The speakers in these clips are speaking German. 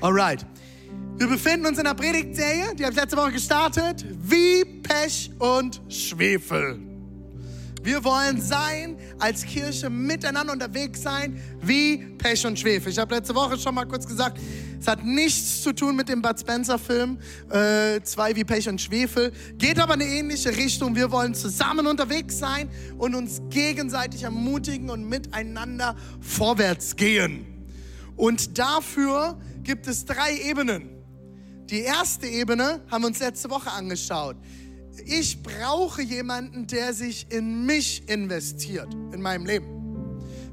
Alright. Wir befinden uns in einer Predigtserie, die habe ich letzte Woche gestartet. Wie Pech und Schwefel. Wir wollen sein, als Kirche miteinander unterwegs sein, wie Pech und Schwefel. Ich habe letzte Woche schon mal kurz gesagt, es hat nichts zu tun mit dem Bud Spencer-Film, äh, zwei wie Pech und Schwefel. Geht aber in eine ähnliche Richtung. Wir wollen zusammen unterwegs sein und uns gegenseitig ermutigen und miteinander vorwärts gehen. Und dafür gibt es drei Ebenen. Die erste Ebene haben wir uns letzte Woche angeschaut. Ich brauche jemanden, der sich in mich investiert, in meinem Leben.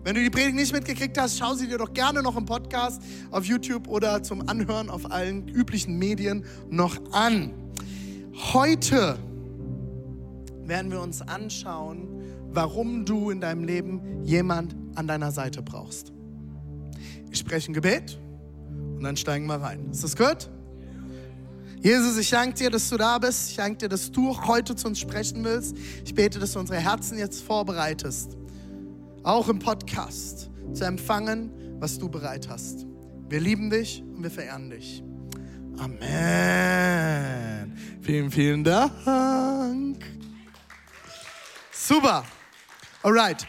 Wenn du die Predigt nicht mitgekriegt hast, schau sie dir doch gerne noch im Podcast auf YouTube oder zum Anhören auf allen üblichen Medien noch an. Heute werden wir uns anschauen, warum du in deinem Leben jemand an deiner Seite brauchst. Ich spreche ein Gebet und dann steigen wir rein. Ist das gut? Jesus, ich danke dir, dass du da bist. Ich danke dir, dass du heute zu uns sprechen willst. Ich bete, dass du unsere Herzen jetzt vorbereitest, auch im Podcast zu empfangen, was du bereit hast. Wir lieben dich und wir verehren dich. Amen. Vielen, vielen Dank. Super. Alright.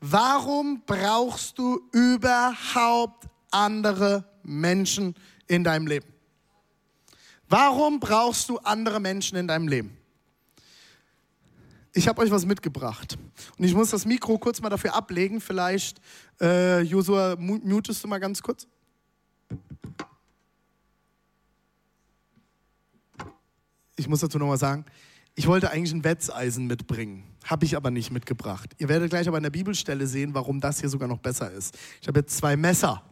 Warum brauchst du überhaupt andere Menschen in deinem Leben? Warum brauchst du andere Menschen in deinem Leben? Ich habe euch was mitgebracht. Und ich muss das Mikro kurz mal dafür ablegen. Vielleicht, äh, Josua, mutest du mal ganz kurz? Ich muss dazu nochmal sagen, ich wollte eigentlich ein Wetzeisen mitbringen, habe ich aber nicht mitgebracht. Ihr werdet gleich aber in der Bibelstelle sehen, warum das hier sogar noch besser ist. Ich habe jetzt zwei Messer.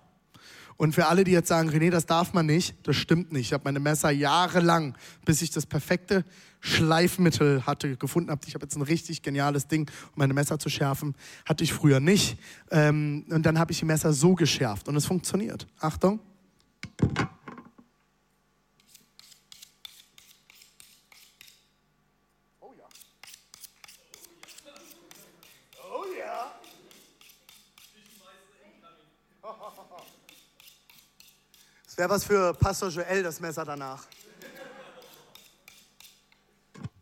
Und für alle, die jetzt sagen, René, das darf man nicht, das stimmt nicht. Ich habe meine Messer jahrelang, bis ich das perfekte Schleifmittel hatte, gefunden habe. Ich habe jetzt ein richtig geniales Ding, um meine Messer zu schärfen. Hatte ich früher nicht. Ähm, und dann habe ich die Messer so geschärft und es funktioniert. Achtung. Das wäre was für Pastor Joel, das Messer danach.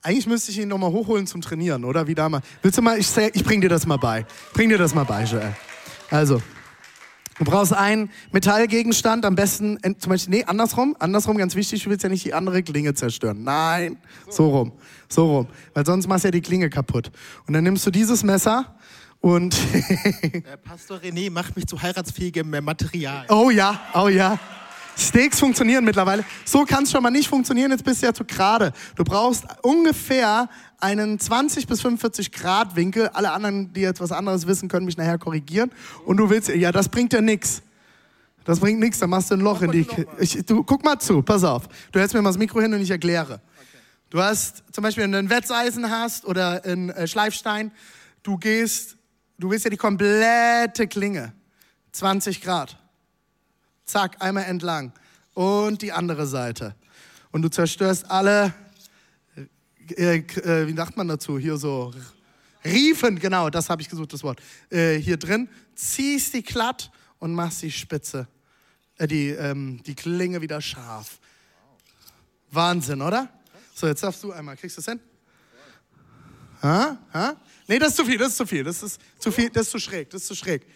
Eigentlich müsste ich ihn nochmal hochholen zum Trainieren, oder? Wie damals. Willst du mal, ich, ich bring dir das mal bei. Bring dir das mal bei, Joel. Also, Du brauchst einen Metallgegenstand, am besten, zum Beispiel, nee, andersrum, andersrum, ganz wichtig, du willst ja nicht die andere Klinge zerstören. Nein, so rum, so rum. Weil sonst machst du ja die Klinge kaputt. Und dann nimmst du dieses Messer und... äh, Pastor René macht mich zu heiratsfähigem Material. Oh ja, oh ja. Steaks funktionieren mittlerweile. So kann es schon mal nicht funktionieren, jetzt bist du ja zu gerade. Du brauchst ungefähr einen 20 bis 45 Grad Winkel. Alle anderen, die jetzt was anderes wissen, können mich nachher korrigieren. Und du willst, ja, das bringt ja nichts. Das bringt nichts, dann machst du ein Loch in die. Ich, du, guck mal zu, pass auf. Du hältst mir mal das Mikro hin und ich erkläre. Du hast zum Beispiel, wenn du ein Wetzeisen hast oder ein äh, Schleifstein, du gehst, du willst ja die komplette Klinge, 20 Grad zack, einmal entlang und die andere Seite. Und du zerstörst alle, äh, äh, wie sagt man dazu, hier so, Riefen, genau, das habe ich gesucht, das Wort, äh, hier drin, ziehst die glatt und machst die Spitze, äh, die, ähm, die Klinge wieder scharf. Wahnsinn, oder? So, jetzt darfst du einmal, kriegst du das hin? Ha? Ha? Nee, das ist zu viel, das ist zu viel, das ist zu viel, das ist zu schräg, das ist zu schräg.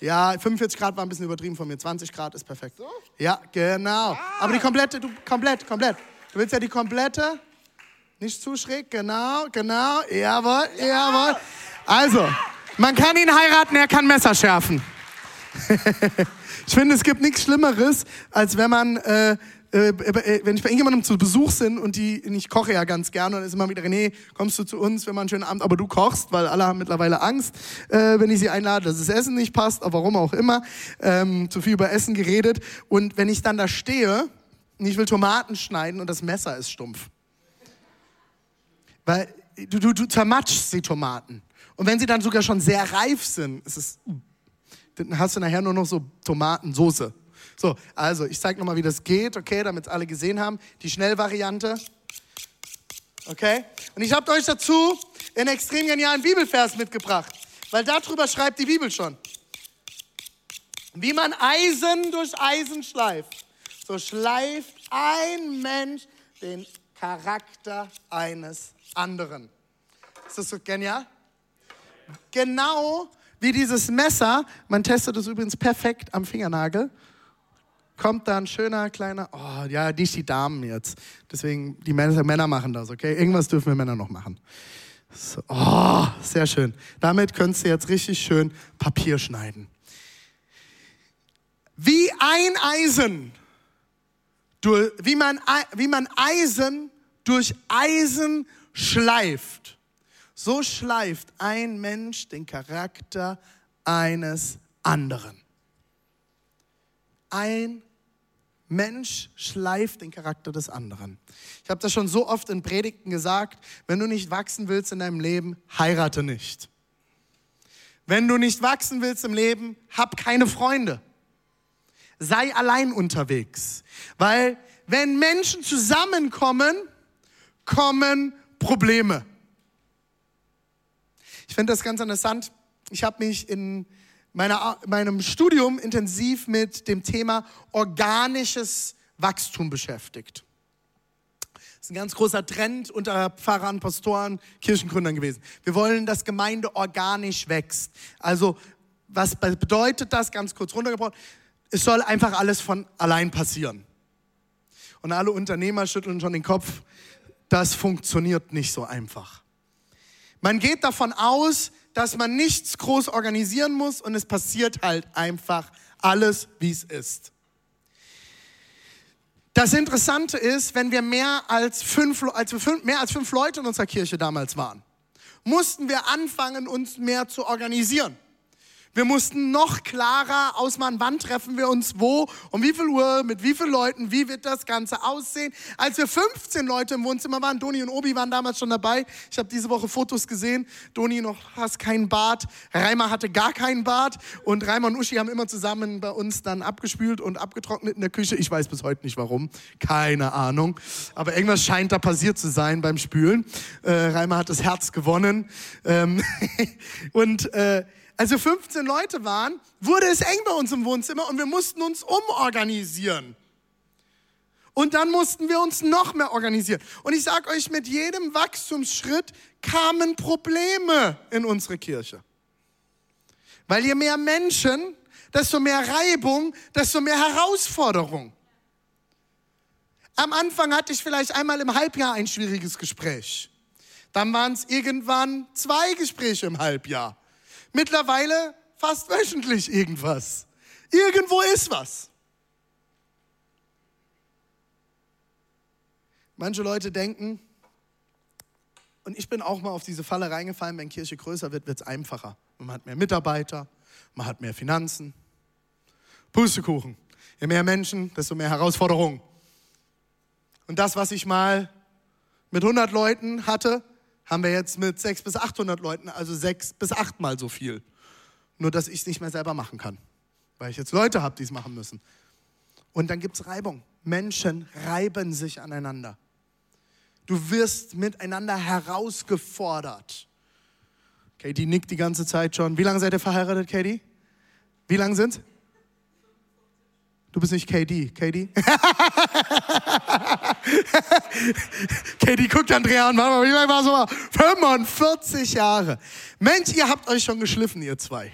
Ja, 45 Grad war ein bisschen übertrieben von mir. 20 Grad ist perfekt. So? Ja, genau. Ah. Aber die komplette, du, komplett, komplett. Du willst ja die komplette, nicht zu schräg, genau, genau, jawohl, ja. jawohl. Also, man kann ihn heiraten, er kann Messer schärfen. ich finde, es gibt nichts Schlimmeres, als wenn man äh, äh, äh, wenn ich bei irgendjemandem zu Besuch bin und die, ich koche ja ganz gerne und dann ist immer wieder, René, kommst du zu uns, wir machen einen schönen Abend, aber du kochst, weil alle haben mittlerweile Angst, äh, wenn ich sie einlade, dass das Essen nicht passt, aber warum auch immer, ähm, zu viel über Essen geredet und wenn ich dann da stehe und ich will Tomaten schneiden und das Messer ist stumpf. Weil du, du, du zermatschst die Tomaten. Und wenn sie dann sogar schon sehr reif sind, ist es, dann hast du nachher nur noch so Tomatensoße. So, also ich zeige nochmal, wie das geht, okay, damit es alle gesehen haben. Die Schnellvariante. Okay? Und ich habe euch dazu einen extrem genialen Bibelvers mitgebracht, weil darüber schreibt die Bibel schon. Wie man Eisen durch Eisen schleift, so schleift ein Mensch den Charakter eines anderen. Ist das so genial? Genau wie dieses Messer, man testet es übrigens perfekt am Fingernagel, kommt da ein schöner kleiner, oh ja, nicht die Damen jetzt. Deswegen, die Männer, machen das, okay? Irgendwas dürfen wir Männer noch machen. So, oh, sehr schön. Damit könntest du jetzt richtig schön Papier schneiden. Wie ein Eisen, wie man, wie man Eisen durch Eisen schleift, so schleift ein Mensch den Charakter eines anderen. Ein Mensch schleift den Charakter des anderen. Ich habe das schon so oft in Predigten gesagt, wenn du nicht wachsen willst in deinem Leben, heirate nicht. Wenn du nicht wachsen willst im Leben, hab keine Freunde. Sei allein unterwegs. Weil wenn Menschen zusammenkommen, kommen Probleme. Ich finde das ganz interessant. Ich habe mich in meiner, meinem Studium intensiv mit dem Thema organisches Wachstum beschäftigt. Das ist ein ganz großer Trend unter Pfarrern, Pastoren, Kirchengründern gewesen. Wir wollen, dass Gemeinde organisch wächst. Also, was bedeutet das? Ganz kurz runtergebrochen. Es soll einfach alles von allein passieren. Und alle Unternehmer schütteln schon den Kopf. Das funktioniert nicht so einfach. Man geht davon aus, dass man nichts groß organisieren muss und es passiert halt einfach alles, wie es ist. Das Interessante ist, wenn wir mehr als fünf, als wir fünf, mehr als fünf Leute in unserer Kirche damals waren, mussten wir anfangen, uns mehr zu organisieren. Wir mussten noch klarer ausmachen, wann treffen wir uns wo, um wie viel Uhr, mit wie vielen Leuten, wie wird das Ganze aussehen. Als wir 15 Leute im Wohnzimmer waren, Doni und Obi waren damals schon dabei. Ich habe diese Woche Fotos gesehen. Doni noch hast keinen Bart, Reimer hatte gar keinen Bart und Reimer und Uschi haben immer zusammen bei uns dann abgespült und abgetrocknet in der Küche. Ich weiß bis heute nicht warum, keine Ahnung. Aber irgendwas scheint da passiert zu sein beim Spülen. Äh, Reimer hat das Herz gewonnen. Ähm und äh, als wir 15 Leute waren, wurde es eng bei uns im Wohnzimmer und wir mussten uns umorganisieren. Und dann mussten wir uns noch mehr organisieren. Und ich sage euch, mit jedem Wachstumsschritt kamen Probleme in unsere Kirche. Weil je mehr Menschen desto mehr Reibung, desto mehr Herausforderung. Am Anfang hatte ich vielleicht einmal im Halbjahr ein schwieriges Gespräch. Dann waren es irgendwann zwei Gespräche im Halbjahr. Mittlerweile fast wöchentlich irgendwas. Irgendwo ist was. Manche Leute denken, und ich bin auch mal auf diese Falle reingefallen, wenn Kirche größer wird, wird es einfacher. Man hat mehr Mitarbeiter, man hat mehr Finanzen. Pustekuchen. Je mehr Menschen, desto mehr Herausforderungen. Und das, was ich mal mit 100 Leuten hatte, haben wir jetzt mit 600 bis 800 Leuten, also sechs bis achtmal so viel. Nur, dass ich es nicht mehr selber machen kann, weil ich jetzt Leute habe, die es machen müssen. Und dann gibt es Reibung. Menschen reiben sich aneinander. Du wirst miteinander herausgefordert. Katie nickt die ganze Zeit schon. Wie lange seid ihr verheiratet, Katie? Wie lange sind's? Du bist nicht KD, KD? Katie guckt Andrea an, Mama, lange war so? 45 Jahre. Mensch, ihr habt euch schon geschliffen, ihr zwei.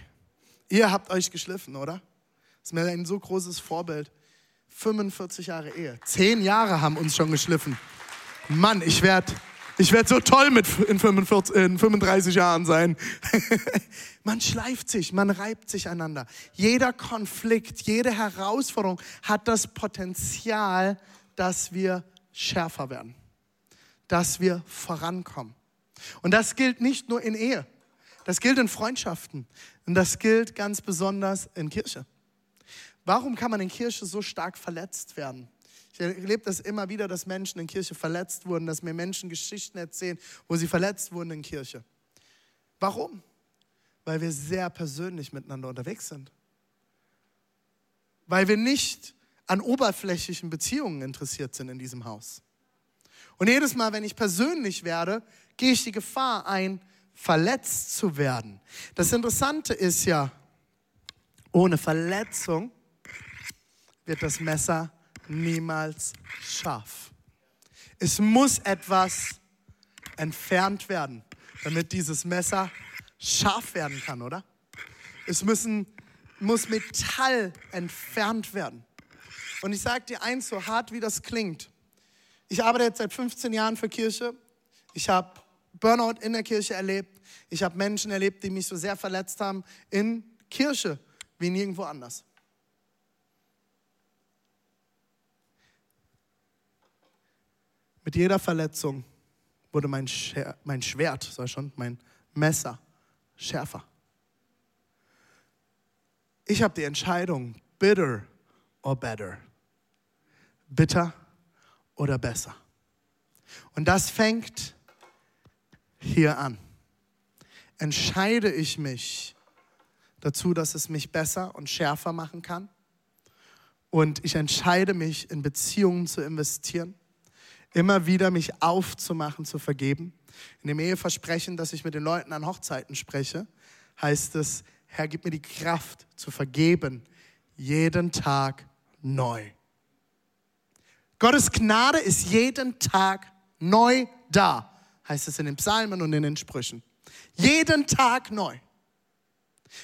Ihr habt euch geschliffen, oder? Das ist mir ein so großes Vorbild. 45 Jahre Ehe. Zehn Jahre haben uns schon geschliffen. Mann, ich werde ich werd so toll mit in, 45, in 35 Jahren sein. man schleift sich, man reibt sich einander. Jeder Konflikt, jede Herausforderung hat das Potenzial, dass wir schärfer werden, dass wir vorankommen. Und das gilt nicht nur in Ehe, das gilt in Freundschaften und das gilt ganz besonders in Kirche. Warum kann man in Kirche so stark verletzt werden? Ich erlebe das immer wieder, dass Menschen in Kirche verletzt wurden, dass mir Menschen Geschichten erzählen, wo sie verletzt wurden in Kirche. Warum? Weil wir sehr persönlich miteinander unterwegs sind. Weil wir nicht an oberflächlichen Beziehungen interessiert sind in diesem Haus. Und jedes Mal, wenn ich persönlich werde, gehe ich die Gefahr ein, verletzt zu werden. Das Interessante ist ja, ohne Verletzung wird das Messer niemals scharf. Es muss etwas entfernt werden, damit dieses Messer scharf werden kann, oder? Es müssen, muss Metall entfernt werden. Und ich sage dir eins, so hart wie das klingt. Ich arbeite jetzt seit 15 Jahren für Kirche. Ich habe Burnout in der Kirche erlebt. Ich habe Menschen erlebt, die mich so sehr verletzt haben in Kirche wie nirgendwo anders. Mit jeder Verletzung wurde mein, Scher mein Schwert, sag schon, mein Messer schärfer. Ich habe die Entscheidung, bitter or better. Bitter oder besser. Und das fängt hier an. Entscheide ich mich dazu, dass es mich besser und schärfer machen kann? Und ich entscheide mich, in Beziehungen zu investieren? Immer wieder mich aufzumachen, zu vergeben. In dem Eheversprechen, das ich mit den Leuten an Hochzeiten spreche, heißt es, Herr, gib mir die Kraft zu vergeben, jeden Tag neu. Gottes Gnade ist jeden Tag neu da, heißt es in den Psalmen und in den Sprüchen. Jeden Tag neu.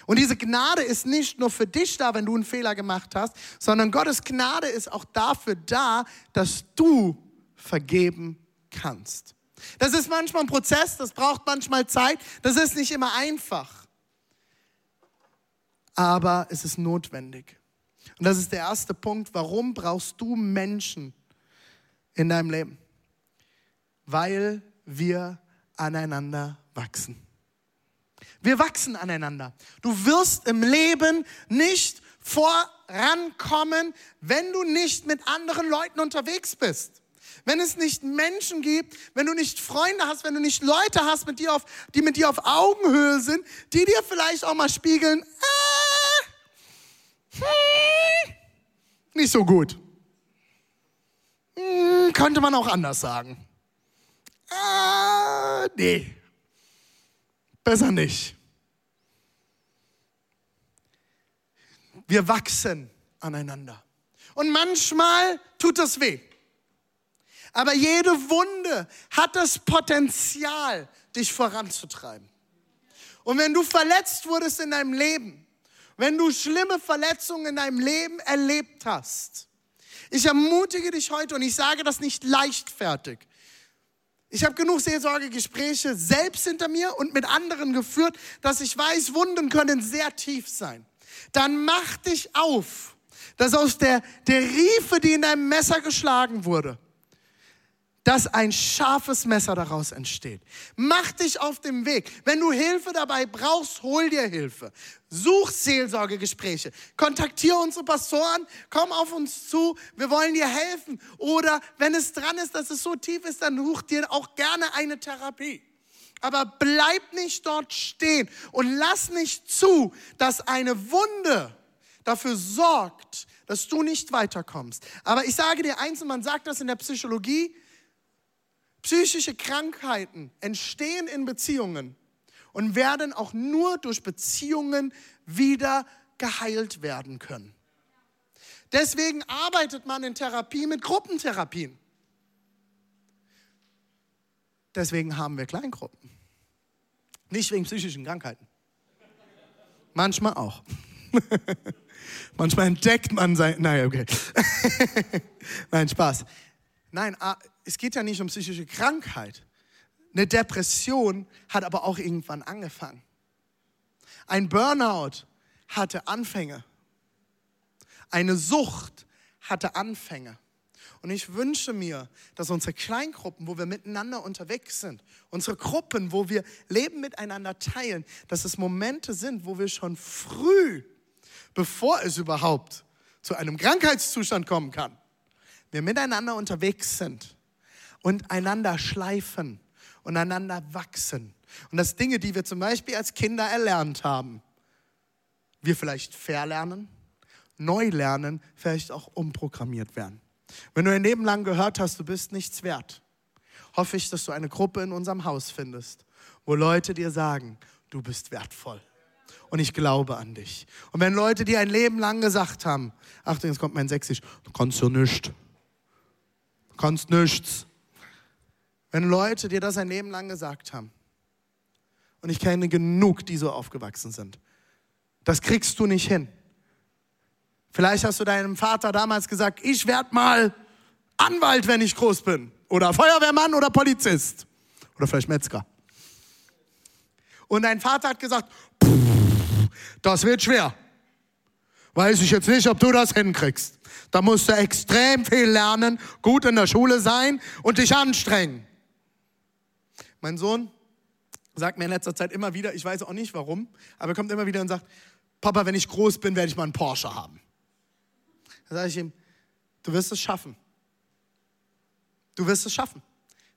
Und diese Gnade ist nicht nur für dich da, wenn du einen Fehler gemacht hast, sondern Gottes Gnade ist auch dafür da, dass du vergeben kannst. Das ist manchmal ein Prozess, das braucht manchmal Zeit, das ist nicht immer einfach. Aber es ist notwendig. Und das ist der erste Punkt. Warum brauchst du Menschen in deinem Leben? Weil wir aneinander wachsen. Wir wachsen aneinander. Du wirst im Leben nicht vorankommen, wenn du nicht mit anderen Leuten unterwegs bist wenn es nicht Menschen gibt, wenn du nicht Freunde hast, wenn du nicht Leute hast, mit dir auf, die mit dir auf Augenhöhe sind, die dir vielleicht auch mal spiegeln, äh, hm, nicht so gut. Hm, könnte man auch anders sagen. Äh, nee, besser nicht. Wir wachsen aneinander. Und manchmal tut das weh. Aber jede Wunde hat das Potenzial, dich voranzutreiben. Und wenn du verletzt wurdest in deinem Leben, wenn du schlimme Verletzungen in deinem Leben erlebt hast. Ich ermutige dich heute und ich sage das nicht leichtfertig. Ich habe genug Seelsorgegespräche selbst hinter mir und mit anderen geführt, dass ich weiß, Wunden können sehr tief sein. Dann mach dich auf, dass aus der, der Riefe, die in deinem Messer geschlagen wurde, dass ein scharfes Messer daraus entsteht. Mach dich auf dem Weg. Wenn du Hilfe dabei brauchst, hol dir Hilfe. Such Seelsorgegespräche. Kontaktiere unsere Pastoren. Komm auf uns zu. Wir wollen dir helfen. Oder wenn es dran ist, dass es so tief ist, dann such dir auch gerne eine Therapie. Aber bleib nicht dort stehen und lass nicht zu, dass eine Wunde dafür sorgt, dass du nicht weiterkommst. Aber ich sage dir eins, und man sagt das in der Psychologie, Psychische Krankheiten entstehen in Beziehungen und werden auch nur durch Beziehungen wieder geheilt werden können. Deswegen arbeitet man in Therapie mit Gruppentherapien. Deswegen haben wir Kleingruppen. Nicht wegen psychischen Krankheiten. Manchmal auch. Manchmal entdeckt man sein. Naja, okay. Nein, Spaß. Nein, es geht ja nicht um psychische Krankheit. Eine Depression hat aber auch irgendwann angefangen. Ein Burnout hatte Anfänge. Eine Sucht hatte Anfänge. Und ich wünsche mir, dass unsere Kleingruppen, wo wir miteinander unterwegs sind, unsere Gruppen, wo wir Leben miteinander teilen, dass es Momente sind, wo wir schon früh, bevor es überhaupt zu einem Krankheitszustand kommen kann, wir miteinander unterwegs sind und einander schleifen und einander wachsen. Und dass Dinge, die wir zum Beispiel als Kinder erlernt haben, wir vielleicht verlernen, neu lernen, vielleicht auch umprogrammiert werden. Wenn du ein Leben lang gehört hast, du bist nichts wert, hoffe ich, dass du eine Gruppe in unserem Haus findest, wo Leute dir sagen, du bist wertvoll. Und ich glaube an dich. Und wenn Leute dir ein Leben lang gesagt haben, Achtung, jetzt kommt mein Sächsisch, du kannst ja nichts. Du kannst nichts. Wenn Leute dir das ein Leben lang gesagt haben, und ich kenne genug, die so aufgewachsen sind, das kriegst du nicht hin. Vielleicht hast du deinem Vater damals gesagt, ich werde mal Anwalt, wenn ich groß bin. Oder Feuerwehrmann oder Polizist. Oder vielleicht Metzger. Und dein Vater hat gesagt, das wird schwer. Weiß ich jetzt nicht, ob du das hinkriegst. Da musst du extrem viel lernen, gut in der Schule sein und dich anstrengen. Mein Sohn sagt mir in letzter Zeit immer wieder, ich weiß auch nicht warum, aber er kommt immer wieder und sagt, Papa, wenn ich groß bin, werde ich mal einen Porsche haben. Da sage ich ihm, du wirst es schaffen. Du wirst es schaffen.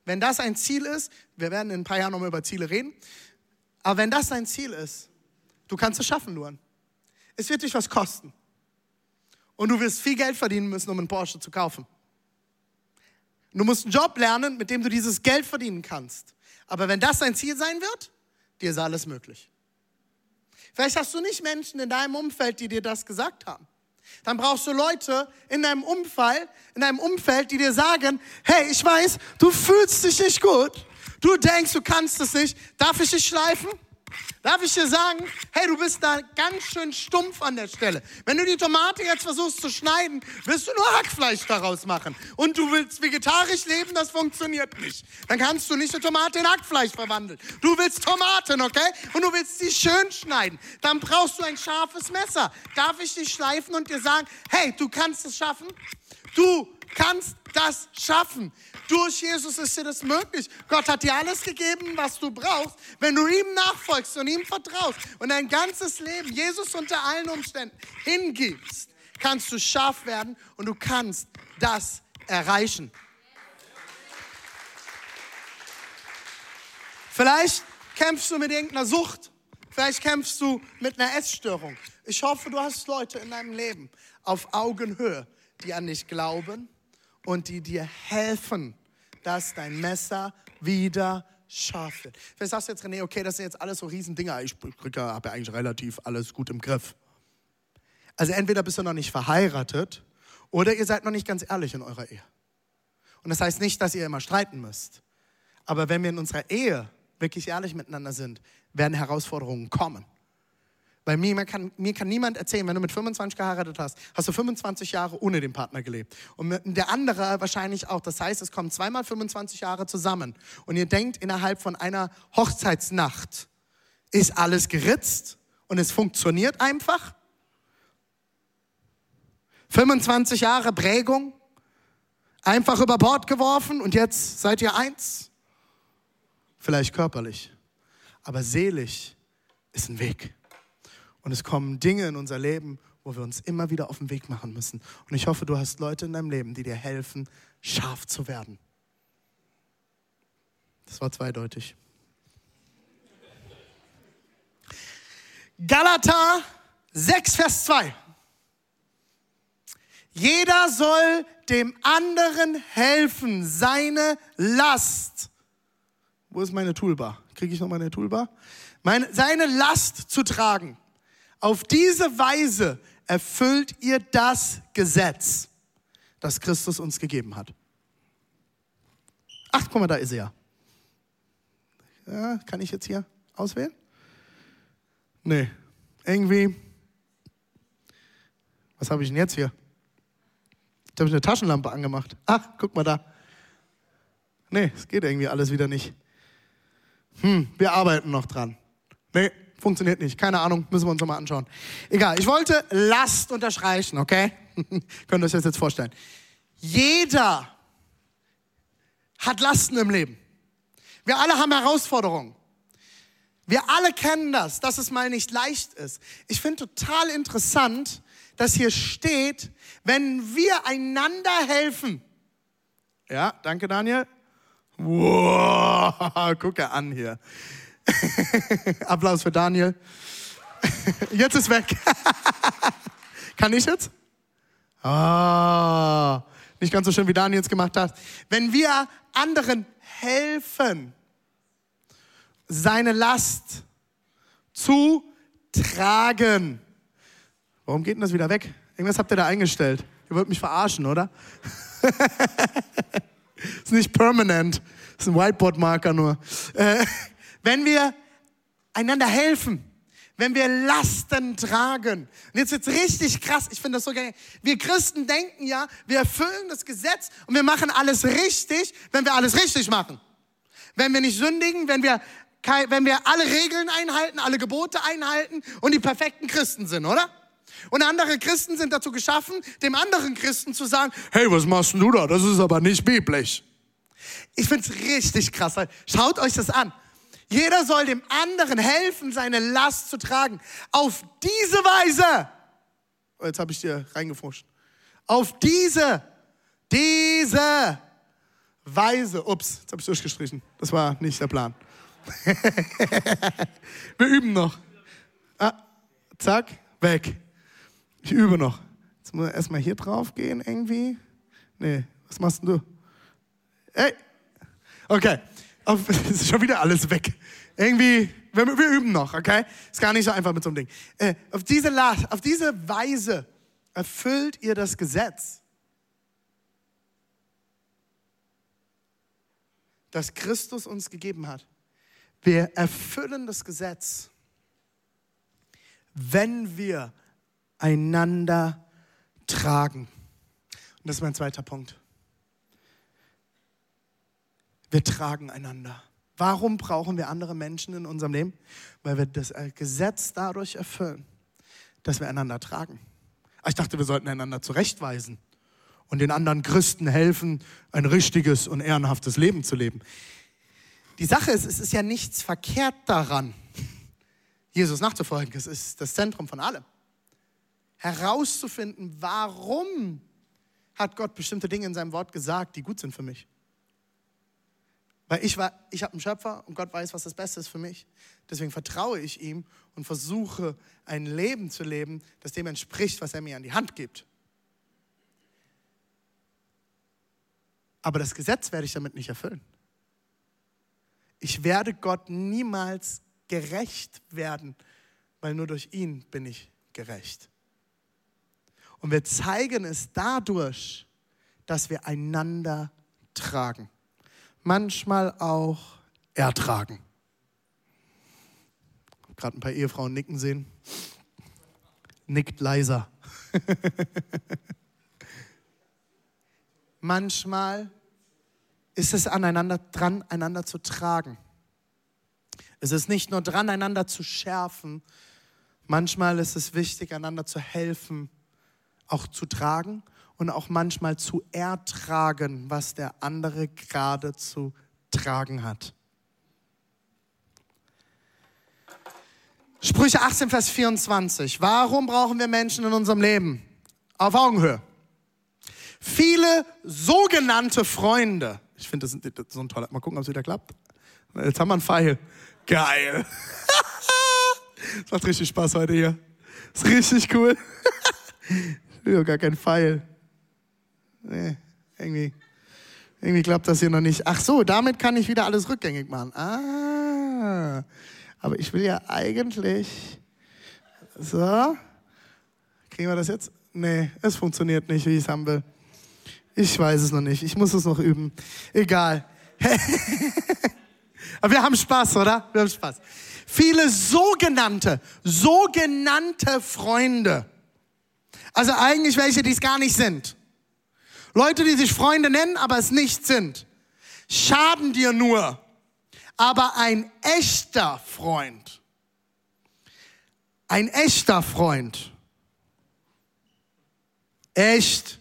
Wenn das ein Ziel ist, wir werden in ein paar Jahren nochmal über Ziele reden, aber wenn das dein Ziel ist, du kannst es schaffen, Luan. Es wird dich was kosten. Und du wirst viel Geld verdienen müssen, um einen Porsche zu kaufen. Du musst einen Job lernen, mit dem du dieses Geld verdienen kannst. Aber wenn das dein Ziel sein wird, dir ist alles möglich. Vielleicht hast du nicht Menschen in deinem Umfeld, die dir das gesagt haben. Dann brauchst du Leute in deinem Umfeld, in deinem Umfeld, die dir sagen, hey, ich weiß, du fühlst dich nicht gut. Du denkst, du kannst es nicht. Darf ich dich schleifen? Darf ich dir sagen, hey, du bist da ganz schön stumpf an der Stelle. Wenn du die Tomate jetzt versuchst zu schneiden, wirst du nur Hackfleisch daraus machen. Und du willst vegetarisch leben, das funktioniert nicht. Dann kannst du nicht eine Tomate in Hackfleisch verwandeln. Du willst Tomaten, okay? Und du willst sie schön schneiden. Dann brauchst du ein scharfes Messer. Darf ich dich schleifen und dir sagen, hey, du kannst es schaffen? Du kannst das schaffen. Durch Jesus ist dir das möglich. Gott hat dir alles gegeben, was du brauchst. Wenn du ihm nachfolgst und ihm vertraust und dein ganzes Leben Jesus unter allen Umständen hingibst, kannst du scharf werden und du kannst das erreichen. Vielleicht kämpfst du mit irgendeiner Sucht. Vielleicht kämpfst du mit einer Essstörung. Ich hoffe, du hast Leute in deinem Leben auf Augenhöhe, die an dich glauben und die dir helfen, dass dein Messer wieder scharf wird. Vielleicht sagst du jetzt, René, okay, das sind jetzt alles so Riesendinger. Ich habe ja eigentlich relativ alles gut im Griff. Also entweder bist du noch nicht verheiratet oder ihr seid noch nicht ganz ehrlich in eurer Ehe. Und das heißt nicht, dass ihr immer streiten müsst. Aber wenn wir in unserer Ehe wirklich ehrlich miteinander sind, werden Herausforderungen kommen. Bei mir kann, mir kann niemand erzählen, wenn du mit 25 geheiratet hast, hast du 25 Jahre ohne den Partner gelebt. Und der andere wahrscheinlich auch. Das heißt, es kommen zweimal 25 Jahre zusammen. Und ihr denkt, innerhalb von einer Hochzeitsnacht ist alles geritzt und es funktioniert einfach. 25 Jahre Prägung, einfach über Bord geworfen und jetzt seid ihr eins. Vielleicht körperlich, aber seelisch ist ein Weg. Und es kommen Dinge in unser Leben, wo wir uns immer wieder auf den Weg machen müssen. Und ich hoffe, du hast Leute in deinem Leben, die dir helfen, scharf zu werden. Das war zweideutig. Galater 6, Vers 2. Jeder soll dem anderen helfen, seine Last. Wo ist meine Toolbar? Kriege ich noch meine Toolbar? Meine, seine Last zu tragen. Auf diese Weise erfüllt ihr das Gesetz, das Christus uns gegeben hat. Ach, guck mal, da ist er. Ja, kann ich jetzt hier auswählen? Nee, irgendwie. Was habe ich denn jetzt hier? Jetzt habe ich eine Taschenlampe angemacht. Ach, guck mal da. Nee, es geht irgendwie alles wieder nicht. Hm, wir arbeiten noch dran. Nee, Funktioniert nicht. Keine Ahnung, müssen wir uns nochmal anschauen. Egal, ich wollte Last unterstreichen, okay? Könnt ihr euch das jetzt vorstellen. Jeder hat Lasten im Leben. Wir alle haben Herausforderungen. Wir alle kennen das, dass es mal nicht leicht ist. Ich finde total interessant, dass hier steht, wenn wir einander helfen. Ja, danke Daniel. Wow, gucke an hier. Applaus für Daniel. jetzt ist weg. Kann ich jetzt? Ah, nicht ganz so schön, wie Daniel jetzt gemacht hat. Wenn wir anderen helfen, seine Last zu tragen. Warum geht denn das wieder weg? Irgendwas habt ihr da eingestellt. Ihr wollt mich verarschen, oder? ist nicht permanent. ist ein Whiteboard-Marker nur. Äh, wenn wir einander helfen, wenn wir Lasten tragen. Und jetzt wird's richtig krass. Ich finde das so geil. Wir Christen denken ja, wir erfüllen das Gesetz und wir machen alles richtig, wenn wir alles richtig machen. Wenn wir nicht sündigen, wenn wir, wenn wir alle Regeln einhalten, alle Gebote einhalten und die perfekten Christen sind, oder? Und andere Christen sind dazu geschaffen, dem anderen Christen zu sagen, hey, was machst du da? Das ist aber nicht biblisch. Ich finde es richtig krass. Schaut euch das an. Jeder soll dem anderen helfen, seine Last zu tragen. Auf diese Weise. Oh, jetzt habe ich dir reingefuscht. Auf diese, diese Weise. Ups, jetzt habe ich durchgestrichen. Das war nicht der Plan. Wir üben noch. Ah, zack, weg. Ich übe noch. Jetzt muss ich erstmal hier drauf gehen irgendwie. Nee, was machst du? Hey. Okay. Auf, ist schon wieder alles weg. Irgendwie, wir, wir, üben noch, okay? Ist gar nicht so einfach mit so einem Ding. Äh, auf, diese, auf diese Weise erfüllt ihr das Gesetz, das Christus uns gegeben hat. Wir erfüllen das Gesetz, wenn wir einander tragen. Und das ist mein zweiter Punkt. Wir tragen einander. Warum brauchen wir andere Menschen in unserem Leben? Weil wir das Gesetz dadurch erfüllen, dass wir einander tragen. Ah, ich dachte, wir sollten einander zurechtweisen und den anderen Christen helfen, ein richtiges und ehrenhaftes Leben zu leben. Die Sache ist, es ist ja nichts verkehrt daran, Jesus nachzufolgen. Es ist das Zentrum von allem. Herauszufinden, warum hat Gott bestimmte Dinge in seinem Wort gesagt, die gut sind für mich. Weil ich, ich habe einen Schöpfer und Gott weiß, was das Beste ist für mich. Deswegen vertraue ich ihm und versuche ein Leben zu leben, das dem entspricht, was er mir an die Hand gibt. Aber das Gesetz werde ich damit nicht erfüllen. Ich werde Gott niemals gerecht werden, weil nur durch ihn bin ich gerecht. Und wir zeigen es dadurch, dass wir einander tragen manchmal auch ertragen. Gerade ein paar Ehefrauen nicken sehen. nickt leiser. Manchmal ist es aneinander dran, einander zu tragen. Es ist nicht nur dran, einander zu schärfen. Manchmal ist es wichtig, einander zu helfen, auch zu tragen und auch manchmal zu ertragen, was der andere gerade zu tragen hat. Sprüche 18, Vers 24. Warum brauchen wir Menschen in unserem Leben? Auf Augenhöhe. Viele sogenannte Freunde. Ich finde, das, das ist so ein toller. Mal gucken, ob es wieder klappt. Jetzt haben wir einen Pfeil. Geil. Das macht richtig Spaß heute hier. Das ist richtig cool. Ich will gar keinen Pfeil. Nee, irgendwie, irgendwie klappt das hier noch nicht. Ach so, damit kann ich wieder alles rückgängig machen. Ah, aber ich will ja eigentlich. So. Kriegen wir das jetzt? Nee, es funktioniert nicht, wie ich es haben will. Ich weiß es noch nicht. Ich muss es noch üben. Egal. aber wir haben Spaß, oder? Wir haben Spaß. Viele sogenannte, sogenannte Freunde. Also eigentlich welche, die es gar nicht sind. Leute, die sich Freunde nennen, aber es nicht sind, schaden dir nur. Aber ein echter Freund, ein echter Freund, echt,